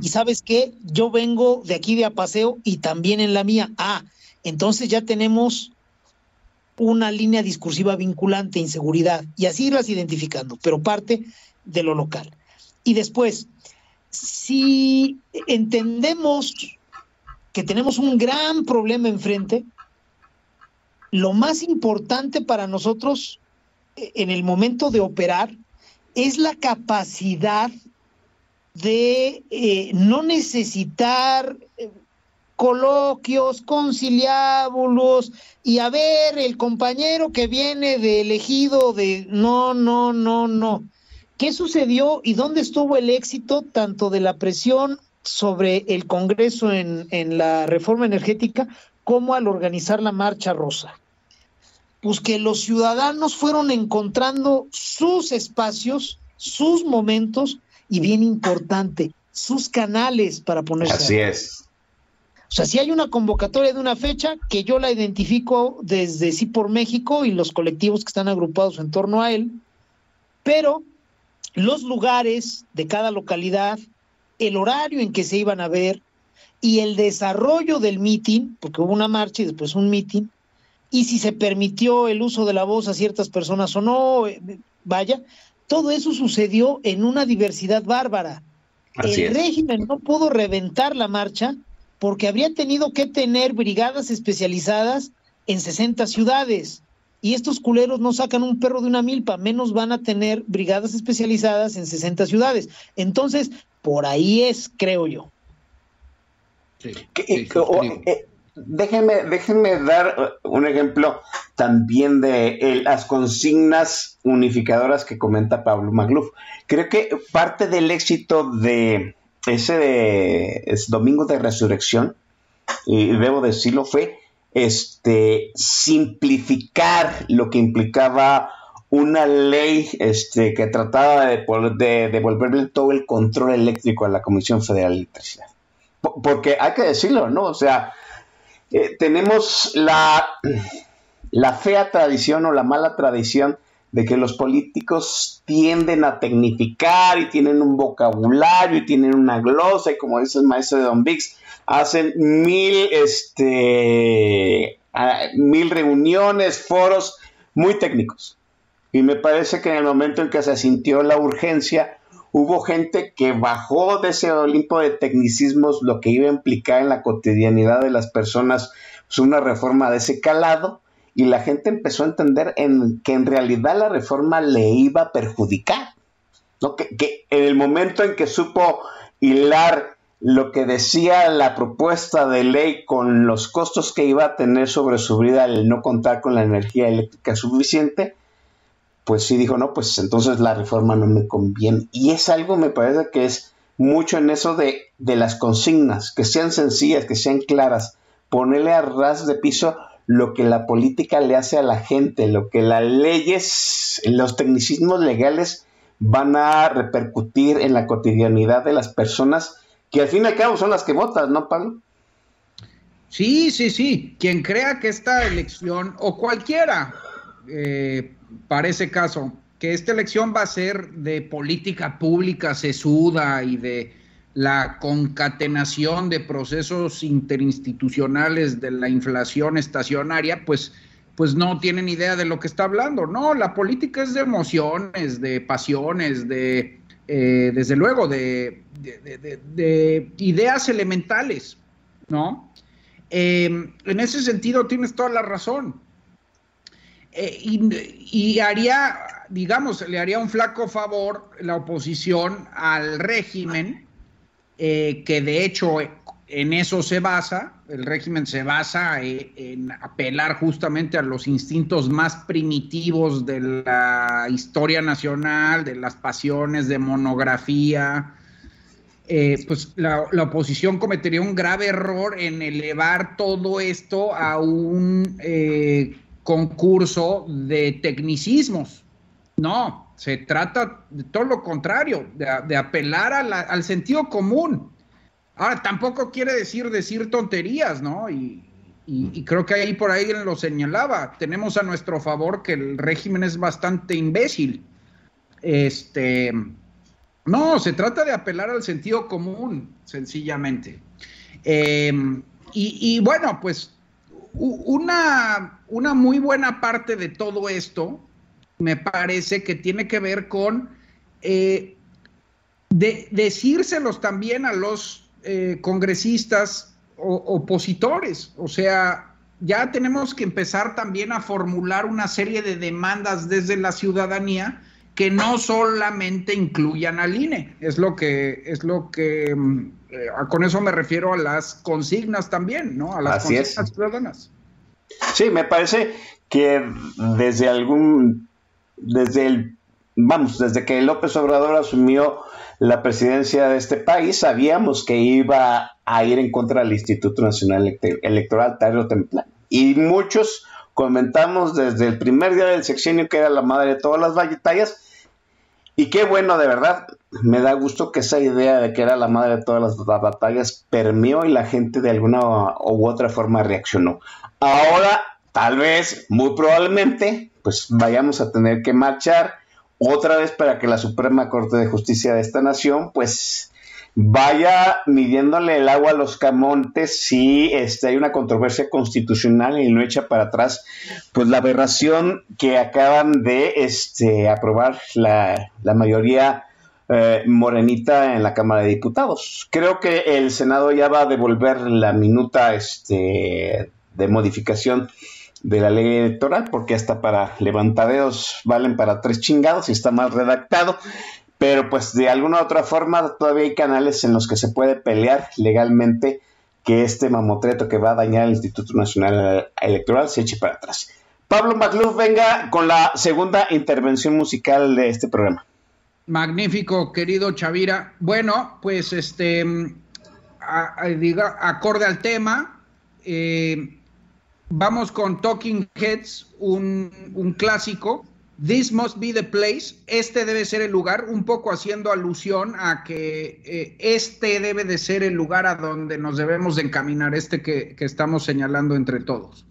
Y sabes qué, yo vengo de aquí de a paseo y también en la mía. Ah, entonces ya tenemos una línea discursiva vinculante, inseguridad, y así irlas identificando, pero parte de lo local. Y después, si entendemos que tenemos un gran problema enfrente, lo más importante para nosotros eh, en el momento de operar es la capacidad de eh, no necesitar eh, coloquios, conciliábulos y a ver el compañero que viene de elegido de no, no, no, no. ¿Qué sucedió y dónde estuvo el éxito tanto de la presión sobre el Congreso en, en la reforma energética como al organizar la marcha rosa. Pues que los ciudadanos fueron encontrando sus espacios, sus momentos y bien importante, sus canales para ponerse. Así es. O sea, si hay una convocatoria de una fecha, que yo la identifico desde Sí por México y los colectivos que están agrupados en torno a él, pero los lugares de cada localidad, el horario en que se iban a ver y el desarrollo del mitin, porque hubo una marcha y después un mitin, y si se permitió el uso de la voz a ciertas personas o no, eh, vaya, todo eso sucedió en una diversidad bárbara. Así el es. régimen no pudo reventar la marcha porque habría tenido que tener brigadas especializadas en 60 ciudades. Y estos culeros no sacan un perro de una milpa, menos van a tener brigadas especializadas en 60 ciudades. Entonces, por ahí es, creo yo. Sí, sí, o- suscribo. eh, déjenme, déjenme dar eh, un ejemplo también de eh, las consignas unificadoras que comenta Pablo Magluf. Creo que parte del éxito de ese de, es Domingo de Resurrección, y debo decirlo, fue este simplificar lo que implicaba una ley este, que trataba de, de devolverle todo el control eléctrico a la Comisión Federal de Electricidad. Po- Porque hay que decirlo, ¿no? O sea, eh, tenemos la, la fea tradición o la mala tradición de que los políticos tienden a tecnificar y tienen un vocabulario y tienen una glosa y como dice el maestro de Don Vix, hacen mil, este, mil reuniones, foros muy técnicos. Y me parece que en el momento en que se sintió la urgencia, hubo gente que bajó de ese Olimpo de tecnicismos lo que iba a implicar en la cotidianidad de las personas pues, una reforma de ese calado y la gente empezó a entender en, que en realidad la reforma le iba a perjudicar. ¿no? Que, que en el momento en que supo hilar lo que decía la propuesta de ley con los costos que iba a tener sobre su vida el no contar con la energía eléctrica suficiente, pues sí dijo, no, pues entonces la reforma no me conviene. Y es algo, me parece que es mucho en eso de, de las consignas, que sean sencillas, que sean claras, ponerle a ras de piso lo que la política le hace a la gente, lo que las leyes, los tecnicismos legales van a repercutir en la cotidianidad de las personas, que al fin y al cabo son las que votan, ¿no, Pablo? Sí, sí, sí. Quien crea que esta elección, o cualquiera, eh, para ese caso, que esta elección va a ser de política pública sesuda y de la concatenación de procesos interinstitucionales de la inflación estacionaria, pues, pues no tienen idea de lo que está hablando. No, la política es de emociones, de pasiones, de, eh, desde luego, de, de, de, de, de ideas elementales, ¿no? Eh, en ese sentido tienes toda la razón. Eh, y, y, haría, digamos, le haría un flaco favor la oposición al régimen, eh, que de hecho en eso se basa, el régimen se basa en, en apelar justamente a los instintos más primitivos de la historia nacional, de las pasiones de monografía, eh, pues la, oposición cometería un grave error en elevar todo esto a un eh, concurso de tecnicismos. No, se trata de todo lo contrario, de, de apelar a la, al sentido común. Ahora, tampoco quiere decir decir tonterías, ¿no? Y, y, y, creo que ahí por ahí lo señalaba. Tenemos a nuestro favor que el régimen es bastante imbécil. Este no, se trata de apelar al sentido común, sencillamente. Eh, y, y, bueno, pues una, una, muy buena parte de todo esto me parece que tiene que ver con eh, de, decírselos también a los eh, congresistas o, opositores. O sea, ya tenemos que empezar también a formular una serie de demandas desde la ciudadanía que no solamente incluyan al INE, es lo que, es lo que, eh, con eso me refiero a las consignas también, ¿no? A las Así consignas es. ciudadanas. Sí, me parece que desde algún, desde el, vamos, desde que López Obrador asumió la presidencia de este país, sabíamos que iba a ir en contra del Instituto Nacional Electoral tarde o. Y muchos comentamos desde el primer día del sexenio que era la madre de todas las batallas. Y qué bueno, de verdad, me da gusto que esa idea de que era la madre de todas las batallas permeó y la gente de alguna u otra forma reaccionó. Ahora, tal vez, muy probablemente, pues vayamos a tener que marchar otra vez para que la Suprema Corte de Justicia de esta nación, pues vaya midiéndole el agua a los camontes si este, hay una controversia constitucional y no echa para atrás pues la aberración que acaban de este, aprobar la, mayoría eh, morenita en la Cámara de Diputados. Creo que el Senado ya va a devolver la minuta este, de modificación de la ley electoral, porque hasta para levantadeos valen para tres chingados y está mal redactado. Pero pues de alguna u otra forma todavía hay canales en los que se puede pelear legalmente que este mamotreto que va a dañar el Instituto Nacional Electoral se eche para atrás. Pablo Macluf, venga con la segunda intervención musical de este programa. Magnífico, querido Chavira. Bueno, pues este, diga, acorde al tema, eh, Vamos con Talking Heads, un, clásico. This must be the place. Este debe ser el lugar, un poco haciendo alusión a que eh, este debe de ser el lugar a donde nos debemos de encaminar, este que estamos señalando entre todos.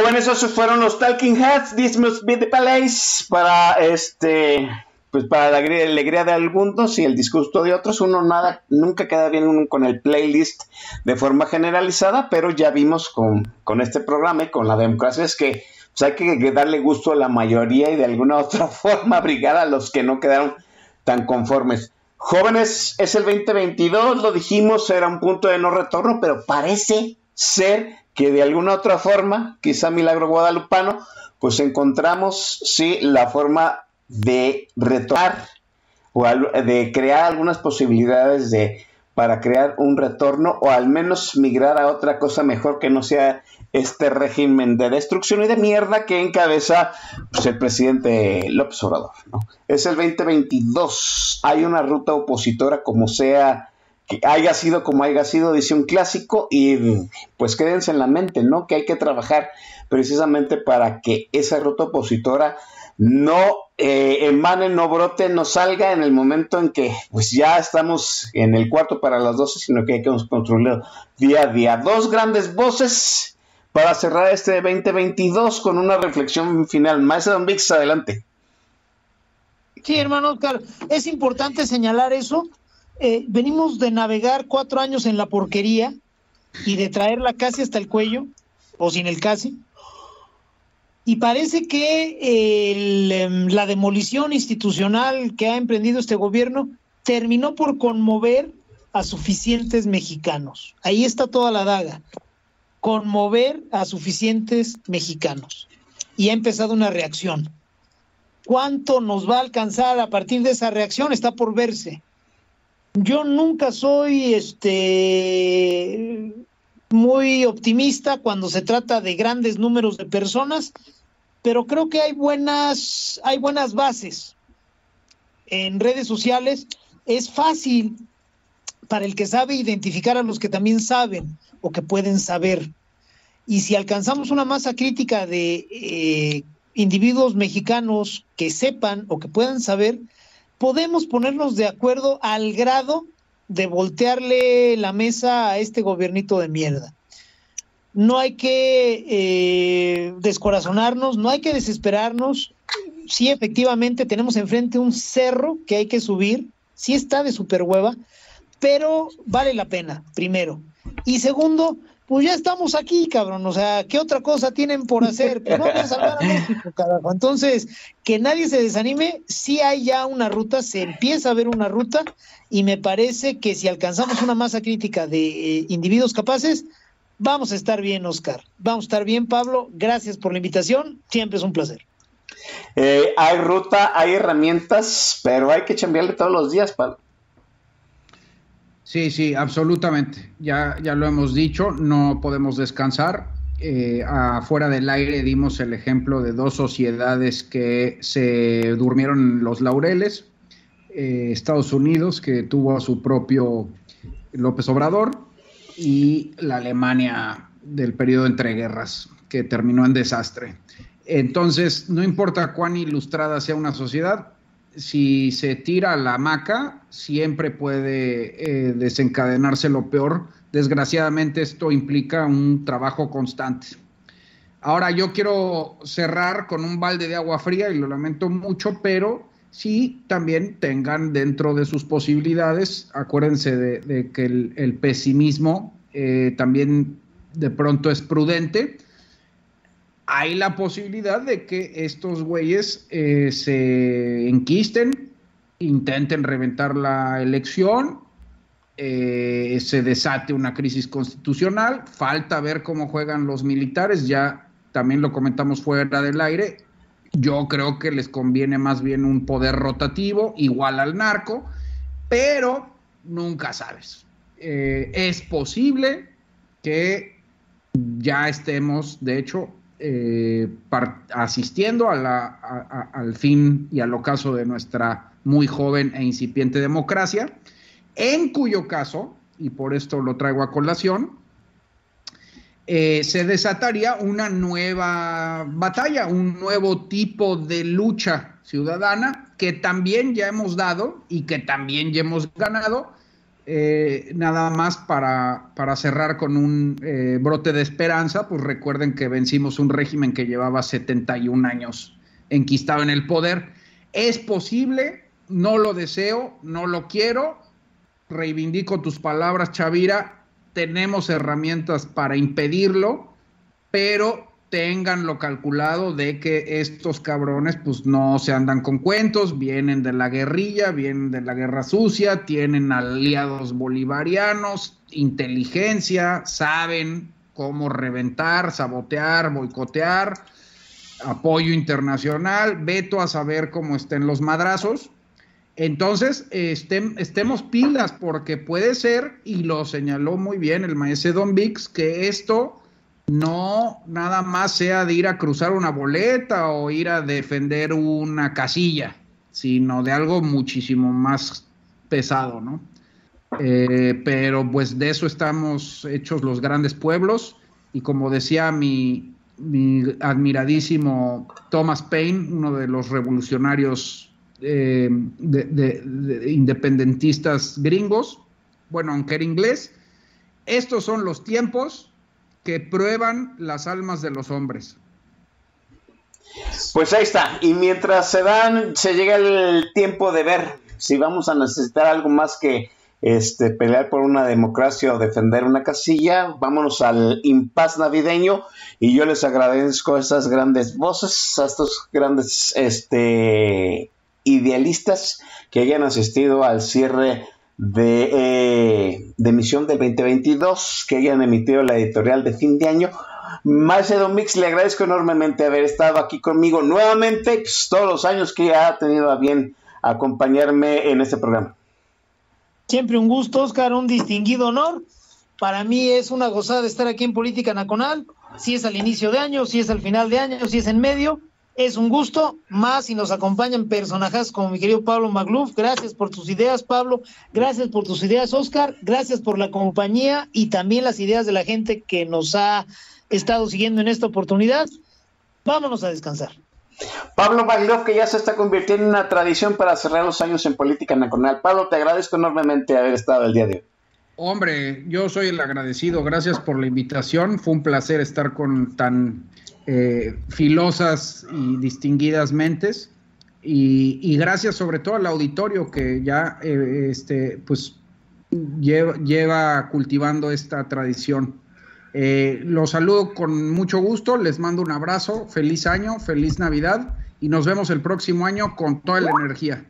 Jóvenes, esos fueron los Talking Heads. This must be the place. Para este, pues para la alegría de algunos y el disgusto de otros. Uno nada, nunca queda bien con el playlist de forma generalizada, pero ya vimos con, con este programa y con la democracia es que pues hay que darle gusto a la mayoría y de alguna otra forma abrigar a los que no quedaron tan conformes. Jóvenes, es el 2022, lo dijimos, era un punto de no retorno, pero parece ser que de alguna otra forma, quizá milagro guadalupano, pues encontramos, sí, la forma de retornar o de crear algunas posibilidades de para crear un retorno o al menos migrar a otra cosa mejor que no sea este régimen de destrucción y de mierda que encabeza pues, el presidente López Obrador. Es el 2022, hay una ruta opositora como sea haya sido como haya sido, dice un clásico, y pues quédense en la mente, ¿no? Que hay que trabajar precisamente para que esa ruta opositora no eh, emane, no brote, no salga en el momento en que pues ya estamos en el cuarto para las 12, sino que hay que construirlo día a día. Dos grandes voces para cerrar este 2022 con una reflexión final. Maestro Don Vix, adelante. Sí, hermano Oscar, es importante señalar eso eh, venimos de navegar cuatro años en la porquería y de traerla casi hasta el cuello, o sin el casi. Y parece que em, la demolición institucional que ha emprendido este gobierno terminó por conmover a suficientes mexicanos. Ahí está toda la daga. Conmover a suficientes mexicanos. Y ha empezado una reacción. ¿Cuánto nos va a alcanzar a partir de esa reacción? Está por verse. Yo nunca soy este muy optimista cuando se trata de grandes números de personas, pero creo que hay buenas, hay buenas bases. En redes sociales es fácil para el que sabe identificar a los que también saben o que pueden saber. Y si alcanzamos una masa crítica de eh, individuos mexicanos que sepan o que puedan saber, podemos ponernos de acuerdo al grado de voltearle la mesa a este gobiernito de mierda. No hay que eh, descorazonarnos, no hay que desesperarnos. Sí, efectivamente, tenemos enfrente un cerro que hay que subir, sí está de super hueva, pero vale la pena, primero. Y segundo, pues ya estamos aquí, cabrón. O sea, ¿qué otra cosa tienen por hacer? Pues vamos a salvar a México, carajo. Entonces, que nadie se desanime, sí hay ya una ruta, se empieza a ver una ruta, y me parece que si alcanzamos una masa crítica de eh, individuos capaces, vamos a estar bien, Oscar. Vamos a estar bien, Pablo. Gracias por la invitación. Siempre es un placer. Eh, hay ruta, hay herramientas, pero hay que chambearle todos los días, Pablo. Sí, sí, absolutamente. Ya, ya lo hemos dicho, no podemos descansar. Eh, afuera del aire dimos el ejemplo de dos sociedades que se durmieron los laureles. Eh, Estados Unidos, que tuvo a su propio López Obrador, y la Alemania del periodo entre guerras, que terminó en desastre. Entonces, no importa cuán ilustrada sea una sociedad, si se tira la hamaca, siempre puede eh, desencadenarse lo peor. Desgraciadamente esto implica un trabajo constante. Ahora yo quiero cerrar con un balde de agua fría y lo lamento mucho, pero sí también tengan dentro de sus posibilidades, acuérdense de, que el, pesimismo eh, también de pronto es prudente hay la posibilidad de que estos güeyes eh, se enquisten, intenten reventar la elección, eh, se desate una crisis constitucional, falta ver cómo juegan los militares, ya también lo comentamos fuera del aire, yo creo que les conviene más bien un poder rotativo, igual al narco, pero nunca sabes. Eh, es posible que ya estemos, de hecho, eh, asistiendo al fin y al ocaso de nuestra muy joven e incipiente democracia, en cuyo caso, y por esto lo traigo a colación, eh, se desataría una nueva batalla, un nuevo tipo de lucha ciudadana que también ya hemos dado y que también ya hemos ganado Eh, nada más para, para, cerrar con un eh, brote de esperanza, pues recuerden que vencimos un régimen que llevaba 71 años enquistado en el poder. Es posible, no lo deseo, no lo quiero, reivindico tus palabras, Chavira, tenemos herramientas para impedirlo, pero tenganlo calculado de que estos cabrones pues no se andan con cuentos, vienen de la guerrilla, vienen de la guerra sucia, tienen aliados bolivarianos, inteligencia, saben cómo reventar, sabotear, boicotear, apoyo internacional, veto a saber cómo estén los madrazos. Entonces, estemos pilas porque puede ser, y lo señaló muy bien el maestro Don Vix, que esto no nada más sea de ir a cruzar una boleta o ir a defender una casilla, sino de algo muchísimo más pesado, ¿no? Eh, pero pues de eso estamos hechos los grandes pueblos y como decía mi, admiradísimo Thomas Paine, uno de los revolucionarios eh, independentistas gringos, bueno, aunque era inglés, estos son los tiempos que prueban las almas de los hombres. Pues ahí está. Y mientras se dan, se llega el tiempo de ver si vamos a necesitar algo más que este, pelear por una democracia o defender una casilla. Vámonos al impas navideño y yo les agradezco a estas grandes voces, a estos grandes este, idealistas que hayan asistido al cierre de, eh, de emisión del 2022 que hayan emitido la editorial de fin de año. Don Mix, le agradezco enormemente haber estado aquí conmigo nuevamente, pues, todos los años que ha tenido a bien acompañarme en este programa. Siempre un gusto, Oscar, un distinguido honor. Para mí es una gozada estar aquí en Política Nacional, si es al inicio de año, si es al final de año, si es en medio. Es un gusto, más si nos acompañan personajes como mi querido Pablo Magluf. Gracias por tus ideas, Pablo. Gracias por tus ideas, Oscar. Gracias por la compañía y también las ideas de la gente que nos ha estado siguiendo en esta oportunidad. Vámonos a descansar. Pablo Magluf, que ya se está convirtiendo en una tradición para cerrar los años en política nacional. Pablo, te agradezco enormemente haber estado el día de hoy. Hombre, yo soy el agradecido. Gracias por la invitación. Fue un placer estar con tan eh, filosas y distinguidas mentes. Y, gracias sobre todo al auditorio que ya eh, este, pues, lleva, cultivando esta tradición. Eh, los saludo con mucho gusto, les mando un abrazo, feliz año, feliz Navidad y nos vemos el próximo año con toda la energía.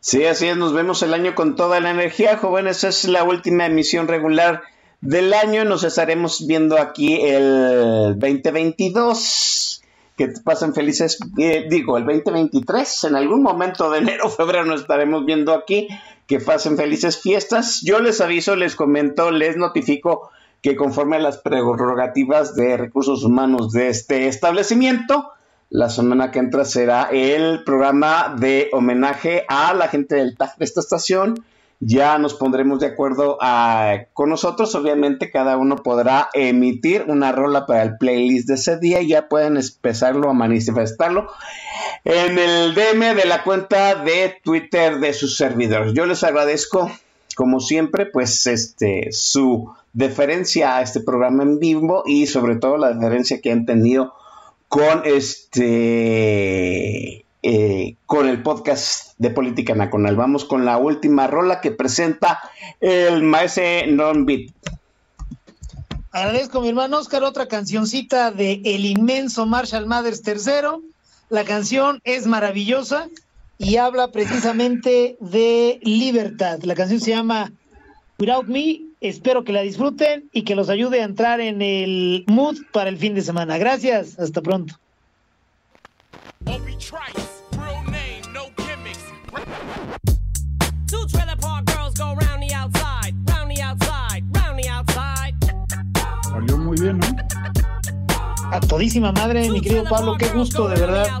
Sí, así es, nos vemos el año con toda la energía, jóvenes, es la última emisión regular del año. Nos estaremos viendo aquí el 2022. Que pasen felices, eh, digo, el 2023. En algún momento de enero o febrero nos estaremos viendo aquí. Que pasen felices fiestas. Yo les aviso, les comento, les notifico que conforme a las prerrogativas de recursos humanos de este establecimiento, la semana que entra será el programa de homenaje a la gente del de esta estación ya nos pondremos de acuerdo ah, con nosotros. Obviamente cada uno podrá emitir una rola para el playlist de ese día y ya pueden empezarlo a manifestarlo en el DM de la cuenta de Twitter de sus servidores. Yo les agradezco, como siempre, pues este su deferencia a este programa en vivo y sobre todo la deferencia que han tenido con este eh, con el podcast de Política Nacional. Vamos con la última rola que presenta el maestro Non Beat. Agradezco mi hermano Oscar otra cancioncita de El inmenso Marshall Mathers III. La canción es maravillosa y habla precisamente de libertad. La canción se llama Without Me. Espero que la disfruten y que los ayude a entrar en el mood para el fin de semana. Gracias, hasta pronto. Muy bien, ¿no? A todísima madre, mi querido Pablo, qué gusto, de verdad.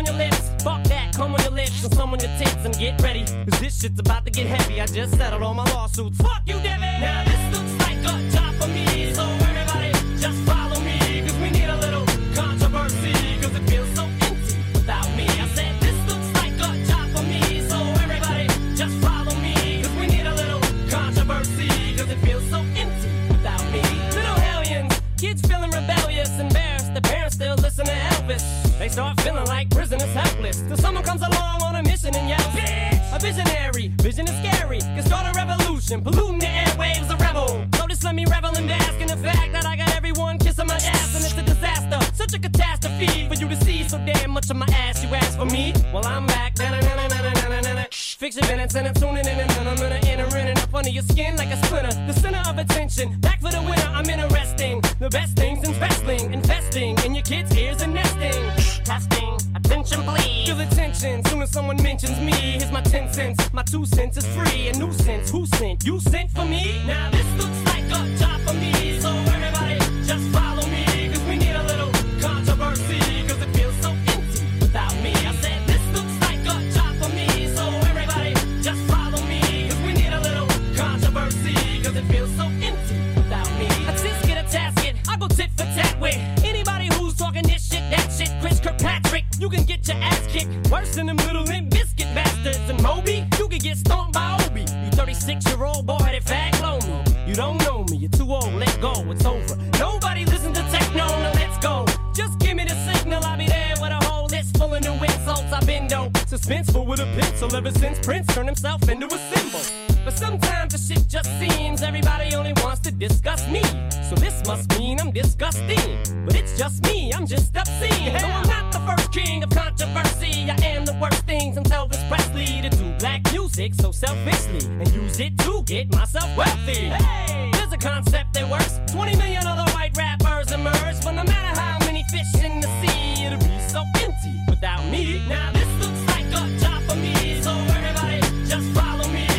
on your lips, fuck that, come on your lips, and some on your tits, and get ready. Cause this shit's about to get heavy. I just settled all my lawsuits. Fuck you, Devin! Now this looks like a job for me, so everybody just follow me, cause we need a little controversy, cause it feels so empty without me. I said this looks like a job for me, so everybody just follow me, cause we need a little controversy, cause it feels so empty without me. Little hellions, kids feeling rebellious, embarrassed, the parents still listen to Elvis. They start feeling like helpless, till someone comes along on a mission and yells, Bitch! A visionary, vision is scary, can start a revolution, polluting the airwaves, a rebel. So just let me revel and bask in the fact that I got everyone kissing my ass, and it's a disaster, such a catastrophe for you to see so damn much of my ass. You ask for me, well I'm back. Fix your minutes and I'm tuning in and I'm gonna enter in and up under your skin like a splinter. The center of attention, back for the winner. Someone mentions me. Here's my ten cents, my two cents is free. A nuisance, who sent? You sent for me? Now this looks like a job for me, so it's over. Nobody listen to techno, now let's go. Just give me the signal, I'll be there with a whole list full of new insults. I've been dope, suspenseful with a pencil ever since Prince turned himself into a symbol. But sometimes the shit just seems everybody only wants to discuss me. So this must mean I'm disgusting. But it's just me, I'm just obscene. Not the first king of controversy. I am the worst things I'm Elvis Presley to do black music so selfishly and use it to get myself wealthy. Hey, there's a concept that works. 20 million other white rappers emerge, but no matter how many fish in the sea, it'll be so empty without me. Now this looks like a job for me, so everybody just follow me.